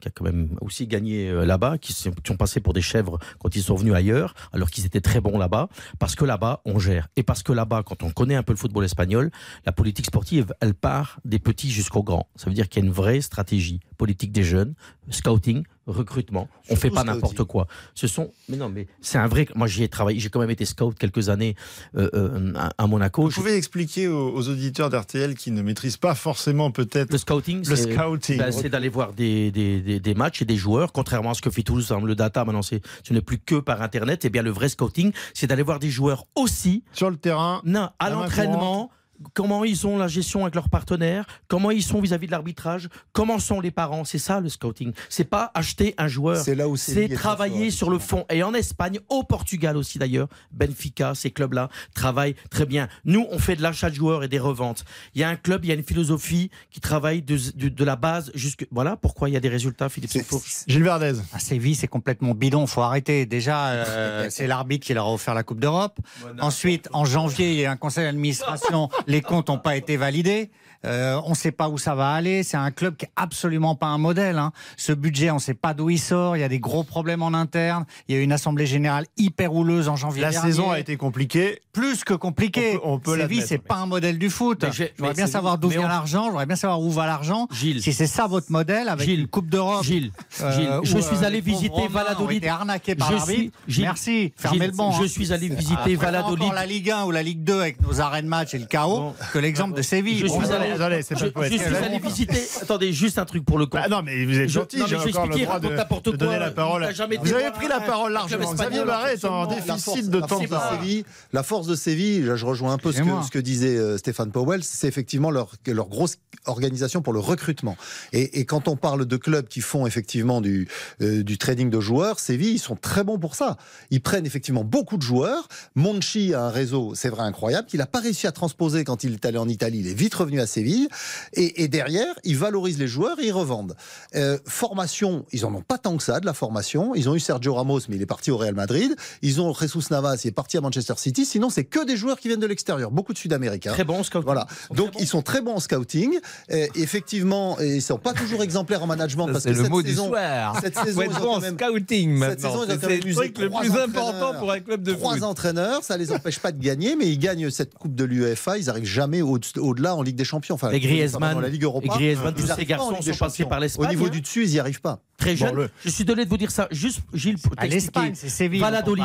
qui a quand même aussi gagné euh, là-bas, qui, sont- qui ont passé pour des chèvres quand ils sont venus ailleurs, alors qu'ils étaient très bons là-bas, parce que là-bas, on gère. Et parce que là-bas, quand on connaît un peu le football espagnol, la politique sportive, elle part des petits jusqu'aux grands. Ça veut dire qu'il y a une vraie stratégie politique des jeunes, scouting, recrutement. On Surtout fait pas n'importe quoi. Ce sont, mais non, mais c'est un vrai. Moi, j'y ai travaillé. J'ai quand même été scout quelques années euh, euh, à, Monaco. Vous pouvez expliquer aux, aux auditeurs d'RTL qui ne maîtrisent pas forcément peut-être Le scouting, le c'est- scouting. ben, c'est d'aller voir des, des, des, des matchs et des joueurs, contrairement à ce que fait Toulouse, le data maintenant, c'est- ce n'est plus que par Internet. Et bien, le vrai scouting, c'est d'aller voir des joueurs aussi. Sur le terrain, Non, à l'entraînement. Comment ils ont la gestion avec leurs partenaires, comment ils sont vis-à-vis de l'arbitrage, comment sont les parents, c'est ça le scouting. C'est pas acheter un joueur, C'est là où c'est travailler sur le fond. Et en Espagne, au Portugal aussi d'ailleurs, Benfica, ces clubs-là travaillent très bien. Nous, on fait de l'achat de joueurs et des reventes. Il y a un club, il y a une philosophie qui travaille de, de, de la base jusque. Voilà pourquoi il y a des résultats, Philippe C'est- Sansfourche. Gilles Verdez. À Séville, c'est complètement bidon. Faut arrêter. Déjà, euh, c'est l'arbitre qui leur a offert la Coupe d'Europe. Ensuite, en janvier, il y a un conseil d'administration. Les comptes n'ont pas été validés. Euh, on ne sait pas où ça va aller. C'est un club qui est absolument pas un modèle. hein. Ce budget, on ne sait pas d'où il sort. Il y a des gros problèmes en interne. Il y a eu une assemblée générale hyper houleuse en janvier La dernier. saison a été compliquée. plus que compliqué. On peut- on peut Séville, c'est mais- pas un modèle du foot. J'aimerais bien savoir d'où vient on- l'argent. J'aimerais bien savoir où va l'argent. Gilles. Si c'est ça votre modèle avec Gilles. une Coupe d'Europe. Gilles, euh, Gilles, je suis euh, allé visiter Valladolid. été arnaqués par Je l'arbitre. suis- Gilles, Merci. Fermez Gilles, le banc. Je hein. suis allé visiter Valladolid. la Ligue 1 ou la Ligue 2 avec nos arrêts de match et le chaos que l'exemple de Séville. Je suis Bon, allé- Attendez, c'est pas Je, le poète. je suis allé visiter. Attendez, juste un truc pour le compte. Bah non, mais vous êtes gentil, j'ai je vais encore le expliquer, droit de, donner quoi. la parole. Vous avez pris la parole largement. Xavier Barret est en absolument. La force, déficit de temps. force de Séville, la force de Séville, là, je rejoins un peu ce que, ce que disait euh, Stéphane Powell, c'est effectivement leur, leur grosse organisation pour le recrutement. Et, et quand on parle de clubs qui font effectivement du, euh, du trading de joueurs, Séville, ils sont très bons pour ça. Ils prennent effectivement beaucoup de joueurs. Monchi a un réseau, c'est vrai, incroyable, qu'il n'a pas réussi à transposer quand il est allé en Italie. Il est vite revenu à Séville. Et, et derrière, ils valorisent les joueurs et ils revendent. Euh, formation, ils en ont pas tant que ça de la formation. Ils ont eu Sergio Ramos, mais il est parti au Real Madrid. Ils ont Jesus Navas, il est parti à Manchester City. Sinon, c'est que des joueurs qui viennent de l'extérieur, beaucoup de Sud-Américains. Très bon scout. Voilà. Donc ils sont très bons en scouting. Euh, effectivement, et ils sont pas toujours exemplaires en management parce C'est que le cette mot du saison, soir. cette saison, ils ont même- scouting maintenant. C'est le truc le plus important pour un club de trois foot. entraîneurs, ça les empêche pas de gagner, mais ils gagnent cette coupe de l'UEFA. Ils arrivent jamais au- au-delà en Ligue des Champions. Enfin, Et Griezmann, dans la Ligue Europa. et Griezmann, Ils tous ces garçons sont passés Champions. par l'Espagne, Au niveau hein. du dessus, ils y arrivent pas. Très jeune. le- Je suis désolé de vous dire ça. Juste, Gilles, pour À t'expliquer. l'Espagne, c'est Séville. Valladolid,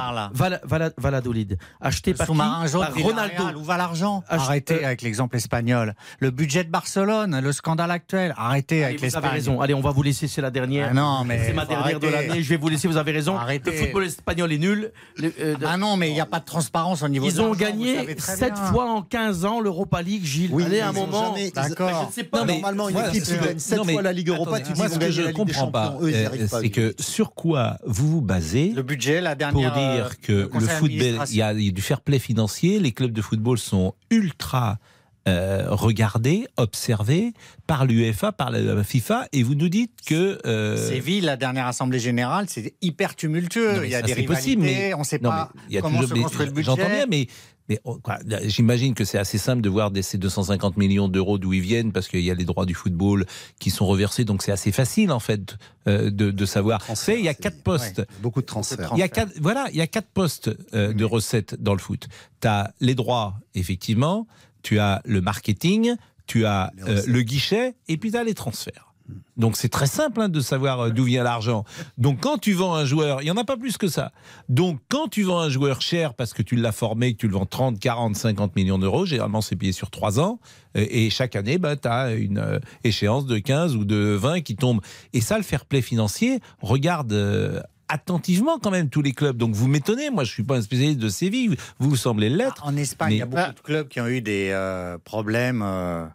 Valladolid, acheté par qui Sous-marin jaune, Par Villarreal, Ronaldo. Où va l'argent Arrêtez euh, avec l'exemple espagnol. Le budget de Barcelone, le scandale actuel. Arrêtez Allez, avec vous avez l'Espagne. raison. Allez, on va vous laisser. C'est la dernière. Ah non, mais c'est ma dernière de l'année. Je vais vous laisser. Vous avez raison. Arrêtez. Le football espagnol est nul. Euh, Ah non, mais il n'y a pas de transparence au niveau de Ils ont gagné savez très 7 bien. fois en 15 ans l'Europa League, Gilles. Oui, Allez, un moment. Jamais- D'accord. Je ne sais pas. Non, mais- normalement, une moi, équipe c'est qui gagne 7 non, mais fois la Ligue Europa, attendez, tu dis moi, ce que je ne comprends pas, euh, pas. c'est que sur quoi vous vous basez Le budget, la pour dernière. euh, dire que le football, il y, a, il y a du fair play financier, les clubs de football sont ultra euh, regardés, observés par l'UEFA, par la FIFA, et vous nous dites que... euh, Séville, la dernière assemblée générale, c'est hyper tumultueux. Non, il y a ça, des rivalités, possible, mais- on ne sait non, pas mais comment se construit le budget. J'entends bien, mais, mais oh, j'imagine que c'est assez simple de voir ces 250 millions d'euros d'où ils viennent, parce qu'il y a les droits du football qui sont reversés, donc c'est assez facile en fait euh, de, de savoir. Transfert, il y a quatre postes. ouais, beaucoup de transferts. Il y a quatre, voilà, il y a quatre postes euh, de recettes dans le foot. Tu as les droits, effectivement, tu as le marketing, tu as euh, le guichet, et puis tu as les transferts. Donc c'est très simple hein, de savoir euh, d'où vient l'argent. Donc quand tu vends un joueur, il n'y en a pas plus que ça. Donc quand tu vends un joueur cher parce que tu l'as formé, que tu le vends 30, 40, 50 millions d'euros, généralement c'est payé sur 3 ans, et chaque année, bah, tu as une euh, échéance de 15 ou de 20 qui tombe. Et ça, le fair play financier, regarde... euh, attentivement quand même tous les clubs. Donc vous m'étonnez, moi je suis pas un spécialiste de Séville, vous, vous semblez l'être. En Espagne, il y a beaucoup de clubs qui ont eu des euh, problèmes euh,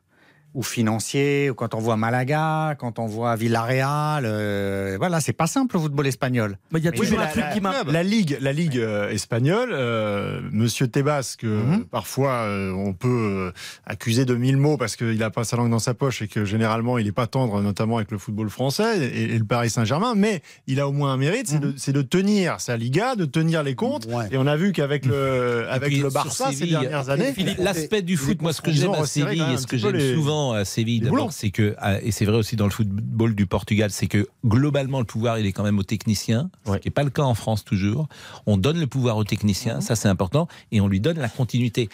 ou financiers, ou quand on voit Malaga, quand on voit Villarreal. euh, voilà, c'est pas simple le football espagnol. Mais il y a toujours un la, truc la- qui m'a. la ligue, la ligue euh, espagnole, euh, Monsieur Tebas, que Mhm. euh, parfois euh, on peut accuser de mille mots parce qu'il n'a pas sa langue dans sa poche et que généralement il n'est pas tendre, notamment avec le football français et, et le Paris Saint-Germain, mais il a au moins un mérite, c'est de, c'est de tenir sa Liga, de tenir les comptes. Ouais. Et on a vu qu'avec le, avec puis, le Barça ces dernières années, L'aspect du foot, moi, ce que j'aime à Séville et ce que j'aime les- à Séville, d'abord, c'est que, ah, et c'est vrai aussi dans le football du Portugal, c'est que globalement, le pouvoir, il est quand même aux techniciens, ce Ouais. qui n'est pas le cas en France toujours. On donne le pouvoir aux techniciens, ça c'est important, et on lui donne la continuité.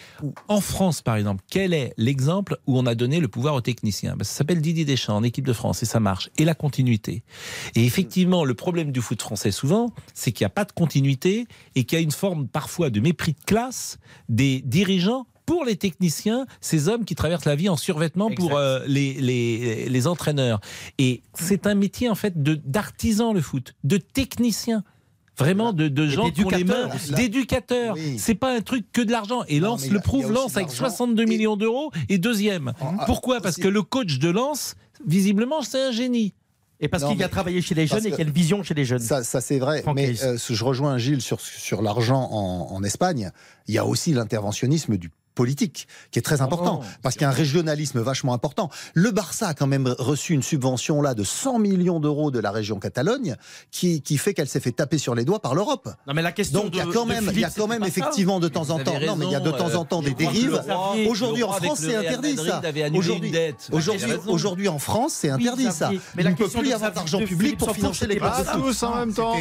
En France, par exemple, quel est l'exemple où on a donné le pouvoir aux techniciens Ben, Ça s'appelle Didier Deschamps en équipe de France, et ça marche. Et la continuité. Et effectivement, le problème du foot français, souvent, c'est qu'il n'y a pas de continuité et qu'il y a une forme parfois de mépris de classe des dirigeants pour les techniciens, ces hommes qui traversent la vie en survêtement pour euh, les, les, les entraîneurs. Et c'est un métier, en fait, de- d'artisan, le foot, de technicien. Vraiment, de, de gens qui ont les mains d'éducateurs. Oui. C'est pas un truc que de l'argent. Et Non, Lens y a- le prouve. Lens avec l'argent 62 et- millions d'euros et deuxième. Ah, Pourquoi? Parce aussi- que le coach de Lens, visiblement, c'est un génie. Et parce Non, qu'il a travaillé chez les jeunes et qu'il y a une vision chez les jeunes. Ça, ça c'est vrai. Franck mais euh, je rejoins Gilles sur, sur l'argent en, en Espagne. Il y a aussi l'interventionnisme du politique qui est très important non, parce qu'il y a un régionalisme vachement important. Le Barça a quand même reçu une subvention là de 100 millions d'euros de la région Catalogne qui, qui fait qu'elle s'est fait taper sur les doigts par l'Europe. Non, mais la question Donc il y a quand même, il y a Philippe, quand même c'était pas ça effectivement de temps en temps. Non, mais il y a de temps en euh, temps je des dérives. Aujourd'hui en France, c'est interdit ça. Aujourd'hui, aujourd'hui, en France, c'est interdit ça. Mais il ne peut plus y avoir d'argent public pour financer les clubs de pas foot. tous en même temps.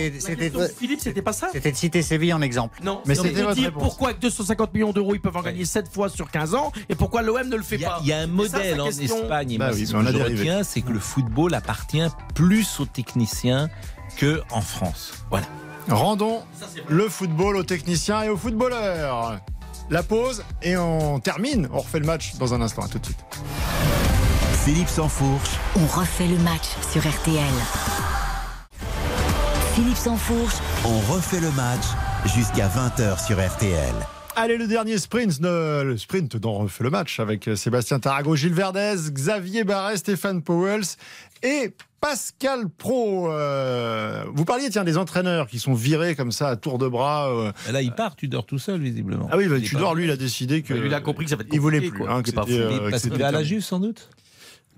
Philippe, c'était pas ça c'était de citer Séville en exemple. Non, Mais c'était dire réponse. pourquoi avec 250 millions d'euros ils peuvent en gagner 7 fois sur 15 ans et pourquoi l'OM ne le fait Il y, a, pas il y a un ça, modèle en question. Espagne, et Bah oui, ce que je retiens, c'est que le football appartient plus aux techniciens que en France. Voilà. Rendons le football aux techniciens et aux footballeurs. La pause et on termine. On refait le match dans un instant. À tout de suite. Philippe Sansfourche, On refait le match sur RTL. Philippe Sansfourche, on refait le match jusqu'à 20h sur RTL. Allez, le dernier sprint, le sprint dont on refait le match avec Sébastien Tarago, Gilles Verdez, Xavier Barret, Stéphane Powells et Pascal Pro. Euh, vous parliez tiens des entraîneurs qui sont virés comme ça à tour de bras. euh. Là, il part, tu dors tout seul, visiblement. Ah oui, bah, Il est tu pas- dors, lui, il a décidé que. Il a compris que ça va être Il voulait plus. hein, que Il est pas euh, Parce à la. Juve, sans doute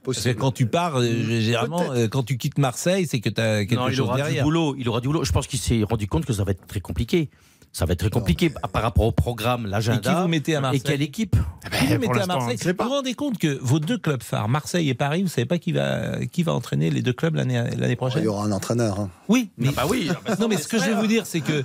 Parce que quand tu pars, euh, généralement, euh, quand tu quittes Marseille, c'est que tu as quelque Non, il chose aura du derrière. boulot. Il aura du boulot. Je pense qu'il s'est rendu compte que ça va être très compliqué. Ça va être très compliqué par rapport au programme, Et l'agenda. qui vous mettez à Marseille Et quelle équipe Eh Qui vous mettez à Marseille. Vous vous rendez compte que vos deux clubs phares, Marseille et Paris, vous savez pas qui va, qui va entraîner les deux clubs l'année l'année Il prochaine y aura un entraîneur. hein. Oui, mais, Ah bah oui. bah non, mais ce que je vais vous dire, c'est que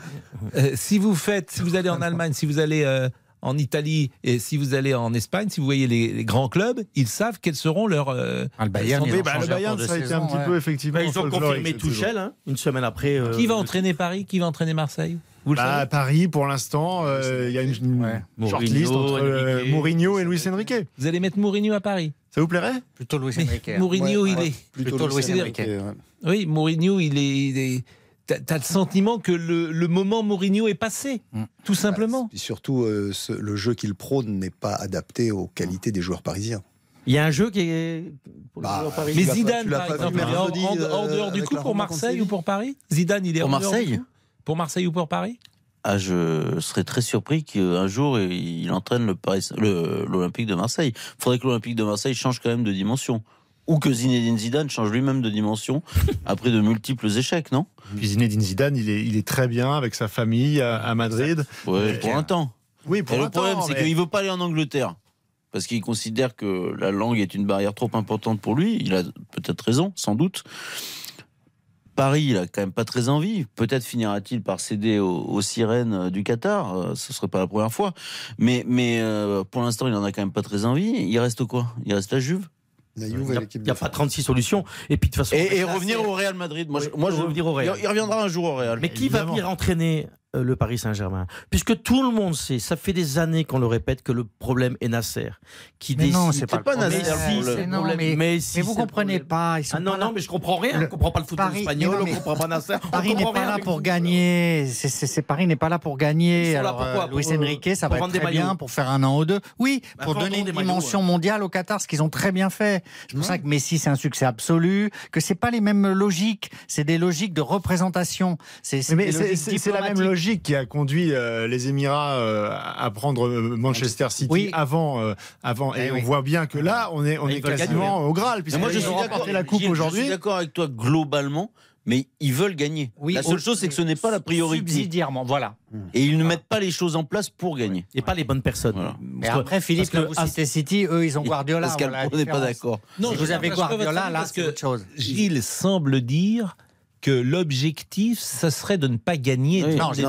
euh, si vous faites, si vous allez en Allemagne, si vous allez euh, en Italie et si vous allez en Espagne, si vous voyez les, les grands clubs, ils savent quels seront leurs. euh, Ah, le Bayern, ils bah, le Bayern, ça a été saison, un petit ouais. peu effectivement. Bah, ils ont confirmé. Tuchel, hein, une semaine après. euh, qui va entraîner Paris Qui va entraîner Marseille Vous le Bah, savez à Paris, pour l'instant, euh, il y a une, une Ouais. shortlist Mourinho, entre euh, Enrique. Mourinho et Luis Enrique. Vous allez mettre Mourinho à Paris Ça vous plairait? Plutôt Luis Enrique. Mourinho, Ouais, il ouais. est. Plutôt Luis Luis Enrique. Oui, Mourinho, il est. il est- T'as t'as le sentiment que le, le moment Mourinho est passé, Mm. tout simplement. Et surtout, euh, ce- le jeu qu'il prône n'est pas adapté aux qualités des joueurs parisiens. Il y a un jeu qui est. pour les Bah, joueurs parisiens. Mais Zidane, par exemple, il est hors, dehors du coup pour Marseille ou pour Paris? Zidane, il est Pour hors dehors du Marseille coup Pour Marseille ou pour Paris? Ah, je serais très surpris qu'un jour il entraîne le Paris, le- l'Olympique de Marseille. Il faudrait que l'Olympique de Marseille change quand même de dimension. Ou que Zinedine Zidane change lui-même de dimension après de multiples échecs, non? Puis Zinedine Zidane, il est, il est très bien avec sa famille à, à Madrid. Ouais, pour un temps. Oui, pour Et un le problème, temps, c'est mais- qu'il veut pas aller en Angleterre. Parce qu'il considère que la langue est une barrière trop importante pour lui. Il a peut-être raison, sans doute. Paris, il a quand même pas très envie. Peut-être finira-t-il par céder aux, aux sirènes euh, du Qatar. Euh, Ce serait pas la première fois. Mais, mais euh, pour l'instant, il en a quand même pas très envie. Il reste quoi? Il reste la Juve? Il n'y a, pas France. 36 solutions. Et puis de toute façon. Et, revenir au Real Madrid. Moi, je, moi, je revenir au Real. Il, il reviendra un jour au Real. Mais qui va venir entraîner? Le Paris Saint-Germain. Puisque tout le monde sait, ça fait des années qu'on le répète, que le problème est Nasser. Qui Mais non, décide- c'est pas le problème. Mais si, non, problème. mais- Mais si, mais vous comprenez problème. pas, ils sont Ah non, pas là. non, mais je comprends rien. Le- On comprend pas le football Paris- espagnol, mais non, on mais- comprend pas Nasser. Paris n'est pas là pour vous. gagner. C'est- Paris n'est pas là pour gagner. Alors, euh, Luis euh, Enrique, ça pour va être très bien pour faire un an ou deux. Oui, Bah, pour donner une dimension mondiale au Qatar, ce qu'ils ont très bien fait. C'est pour ça que Messi, c'est un succès absolu, que c'est pas les mêmes logiques. C'est des logiques de représentation. C'est la même diplomatiques. Logique qui a conduit euh, les Émirats euh, à prendre euh, Manchester City Oui. avant, euh, avant. Et Eh on oui. voit bien que là, on est, on est quasiment gagner. au Graal, Mais moi, je suis d'accord. remporté la coupe Gilles, Je aujourd'hui. suis d'accord avec toi globalement, mais ils veulent gagner. Oui, la seule chose, c'est que ce n'est pas la priorité. Subsidiairement, voilà. Et ils ne mettent pas les choses en place pour gagner. Et pas les bonnes personnes. Voilà. Et après, Philippe, que- vous citez City, eux, ils ont Guardiola. Pascal Pro n'est pas d'accord. Si vous je avez pas votre Guardiola, là, parce c'est que autre chose. Gilles semble dire que l'objectif, ça serait de ne pas gagner. Oui. Non, j'ai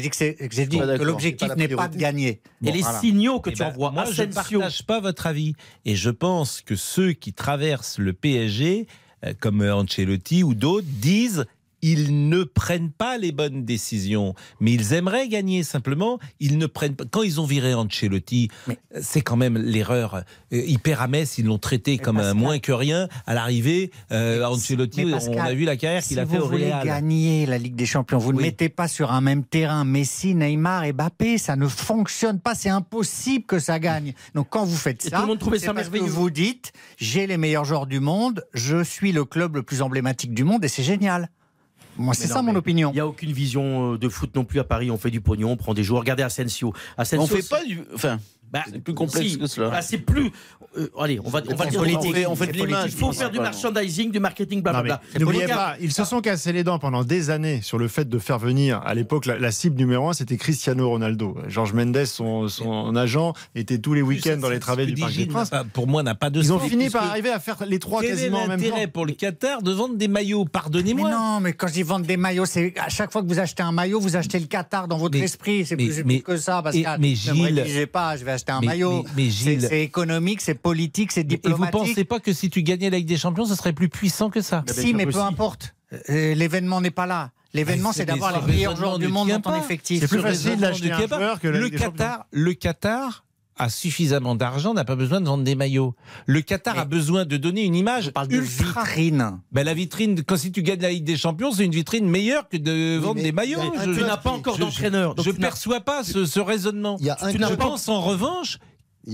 dit que, que l'objectif pas n'est pas de gagner. Et Bon, les voilà. signaux que Eh tu ben, envoies, moi, je ne partage pas votre avis. Et je pense que ceux qui traversent le PSG, euh, comme Ancelotti ou d'autres, disent ils ne prennent pas les bonnes décisions, mais ils aimeraient gagner simplement. Ils ne prennent pas. Quand ils ont viré Ancelotti, Mais- euh, c'est quand même l'erreur. Euh, Hyper à Metz, ils l'ont traité comme un Pascal- moins que rien. À l'arrivée, euh, Ancelotti, mais on Pascal, a vu la carrière qu'il si a fait vous au voulez Real. gagner la Ligue des Champions, vous ne Oui. mettez pas sur un même terrain Messi, Neymar et Mbappé. Ça ne fonctionne pas. C'est impossible que ça gagne. Donc quand vous faites Et ça, tout le monde trouvait ça parce que merveilleux. vous dites j'ai les meilleurs joueurs du monde, je suis le club le plus emblématique du monde et c'est génial. Moi, c'est non, ça mon opinion. Il n'y a aucune vision euh, de foot non plus à Paris. On fait du pognon, on prend des joueurs. Regardez Asensio. Asensio On fait c'est- pas du. Enfin, Bah, c'est plus complexe si. que cela. Bah, c'est plus. Euh, allez, on va, on va C'est dire politique. on fait- on fait C'est de politique. l'image. Il faut faire du merchandising, du marketing, blablabla. N'oubliez pas, ils se sont cassés les dents pendant des années sur le fait de faire venir, à l'époque, la, la cible numéro un, c'était Cristiano Ronaldo. Georges Mendes, son, son agent, était tous les week-ends dans les travées du que Parc des Princes. pas- pour moi, n'a pas de Ils ont sens, fini par arriver à faire les trois Quel quasiment en même temps. l'intérêt pour le Qatar de vendre des maillots? Pardonnez-moi. non, mais quand je dis vendre des maillots, c'est à chaque fois que vous achetez un maillot, vous achetez le Qatar dans votre Mais- esprit. C'est plus, mais- que ça, Pascal. et- mais ne me rédigez pas, je vais acheter un maillot. c'est économique, c'est politique, c'est Et vous pensez pas que si tu gagnais la Ligue des Champions, ce serait plus puissant que ça? Si, mais peu importe. Euh, L'événement n'est pas là. L'événement, Mais c'est d'avoir les meilleurs joueurs du ne monde dans ton effectif. C'est plus facile d'acheter ne un joueur que le Qatar, le Qatar a suffisamment d'argent, n'a pas besoin de vendre des maillots. Le Qatar Mais- a besoin de donner une image parle de ultra. vitrine. Ben, la vitrine, quand si tu gagnes la Ligue des Champions, c'est une vitrine meilleure que de vendre mais- des maillots. mais Tu n'as pas encore d'entraîneur. Je tu n'as- perçois pas ce, ce raisonnement. Y a un Je pense en revanche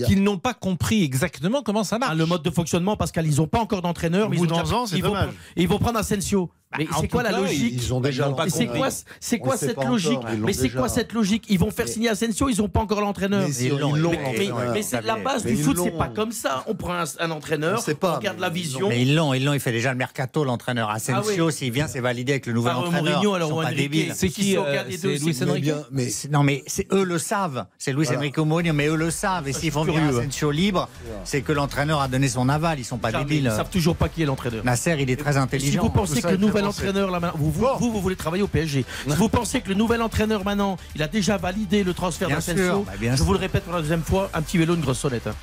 a- qu'ils n'ont pas compris exactement comment ça marche. Ah, le mode de fonctionnement, Pascal, ils n'ont pas encore d'entraîneur. Au mais bout ils ont ils vont Ils vont prendre Asensio. Mais en c'est quoi la cas, logique Ils ont déjà Ils n'ont pas Mais c'est quoi, c'est On cette logique Mais c'est déjà. quoi cette logique? Ils vont faire signer Asensio, ils n'ont pas encore l'entraîneur. Mais si, Mais, mais- mais c'est la base Mais du foot, c'est pas comme ça. On prend un, un entraîneur, On pas, on regarde mais la vision. Mais ils l'ont, ils l'ont. Il fait déjà le mercato, l'entraîneur. Asensio, Ah oui. s'il vient, c'est validé avec le nouvel Par entraîneur. Mourinho, alors, Ils sont ou pas Enrique. débiles. C'est Si qui c'est euh, C'est deux, Luis Mais mais C'est- Non, mais eux le savent. C'est Luis. Enrique Mourinho, mais eux le savent. Et s'ils font venir hein. Asensio libre, c'est que l'entraîneur a donné son aval. Ils sont pas débiles. Ils savent toujours pas qui est l'entraîneur. Nasser, il est très Si intelligent. vous pensez que le très nouvel pensé. entraîneur, là, maintenant, vous, vous, Bon. vous, vous voulez travailler au PSG, si vous pensez que le nouvel entraîneur, maintenant, il a déjà validé le transfert d'Asensio, bah, je sûr. vous le répète pour la deuxième fois, un petit vélo, une grosse sonnette. hein.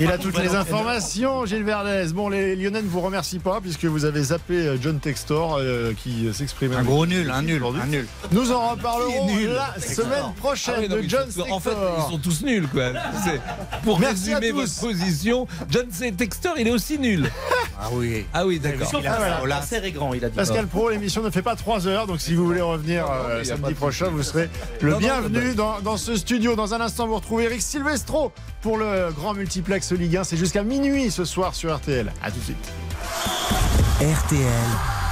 Il a toutes les informations, Gilles Verdez. Bon, les Lyonnais ne vous remercient pas puisque vous avez zappé euh, John Textor euh, qui s'exprimait. Un gros nul, un nul, un nul. Nous en reparlerons nul. la semaine prochaine Ah oui, non, de mais John ils sont- En fait, ils sont tous nuls, quoi. Pour Merci à résumer tous. votre position, John. Textor, il est aussi nul. Ah oui. Ah oui, d'accord. Voilà. est grand, il a dit. Pascal Pro, l'émission ne fait pas 3 heures, donc si vous voulez revenir euh, samedi prochain, vous serez le Non, non, bienvenu dans, dans ce studio. Dans un instant, vous retrouvez Eric Silvestro pour le grand multiplex Ligue 1. C'est jusqu'à minuit ce soir sur RTL. A tout de suite. RTL.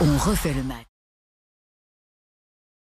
On refait le match.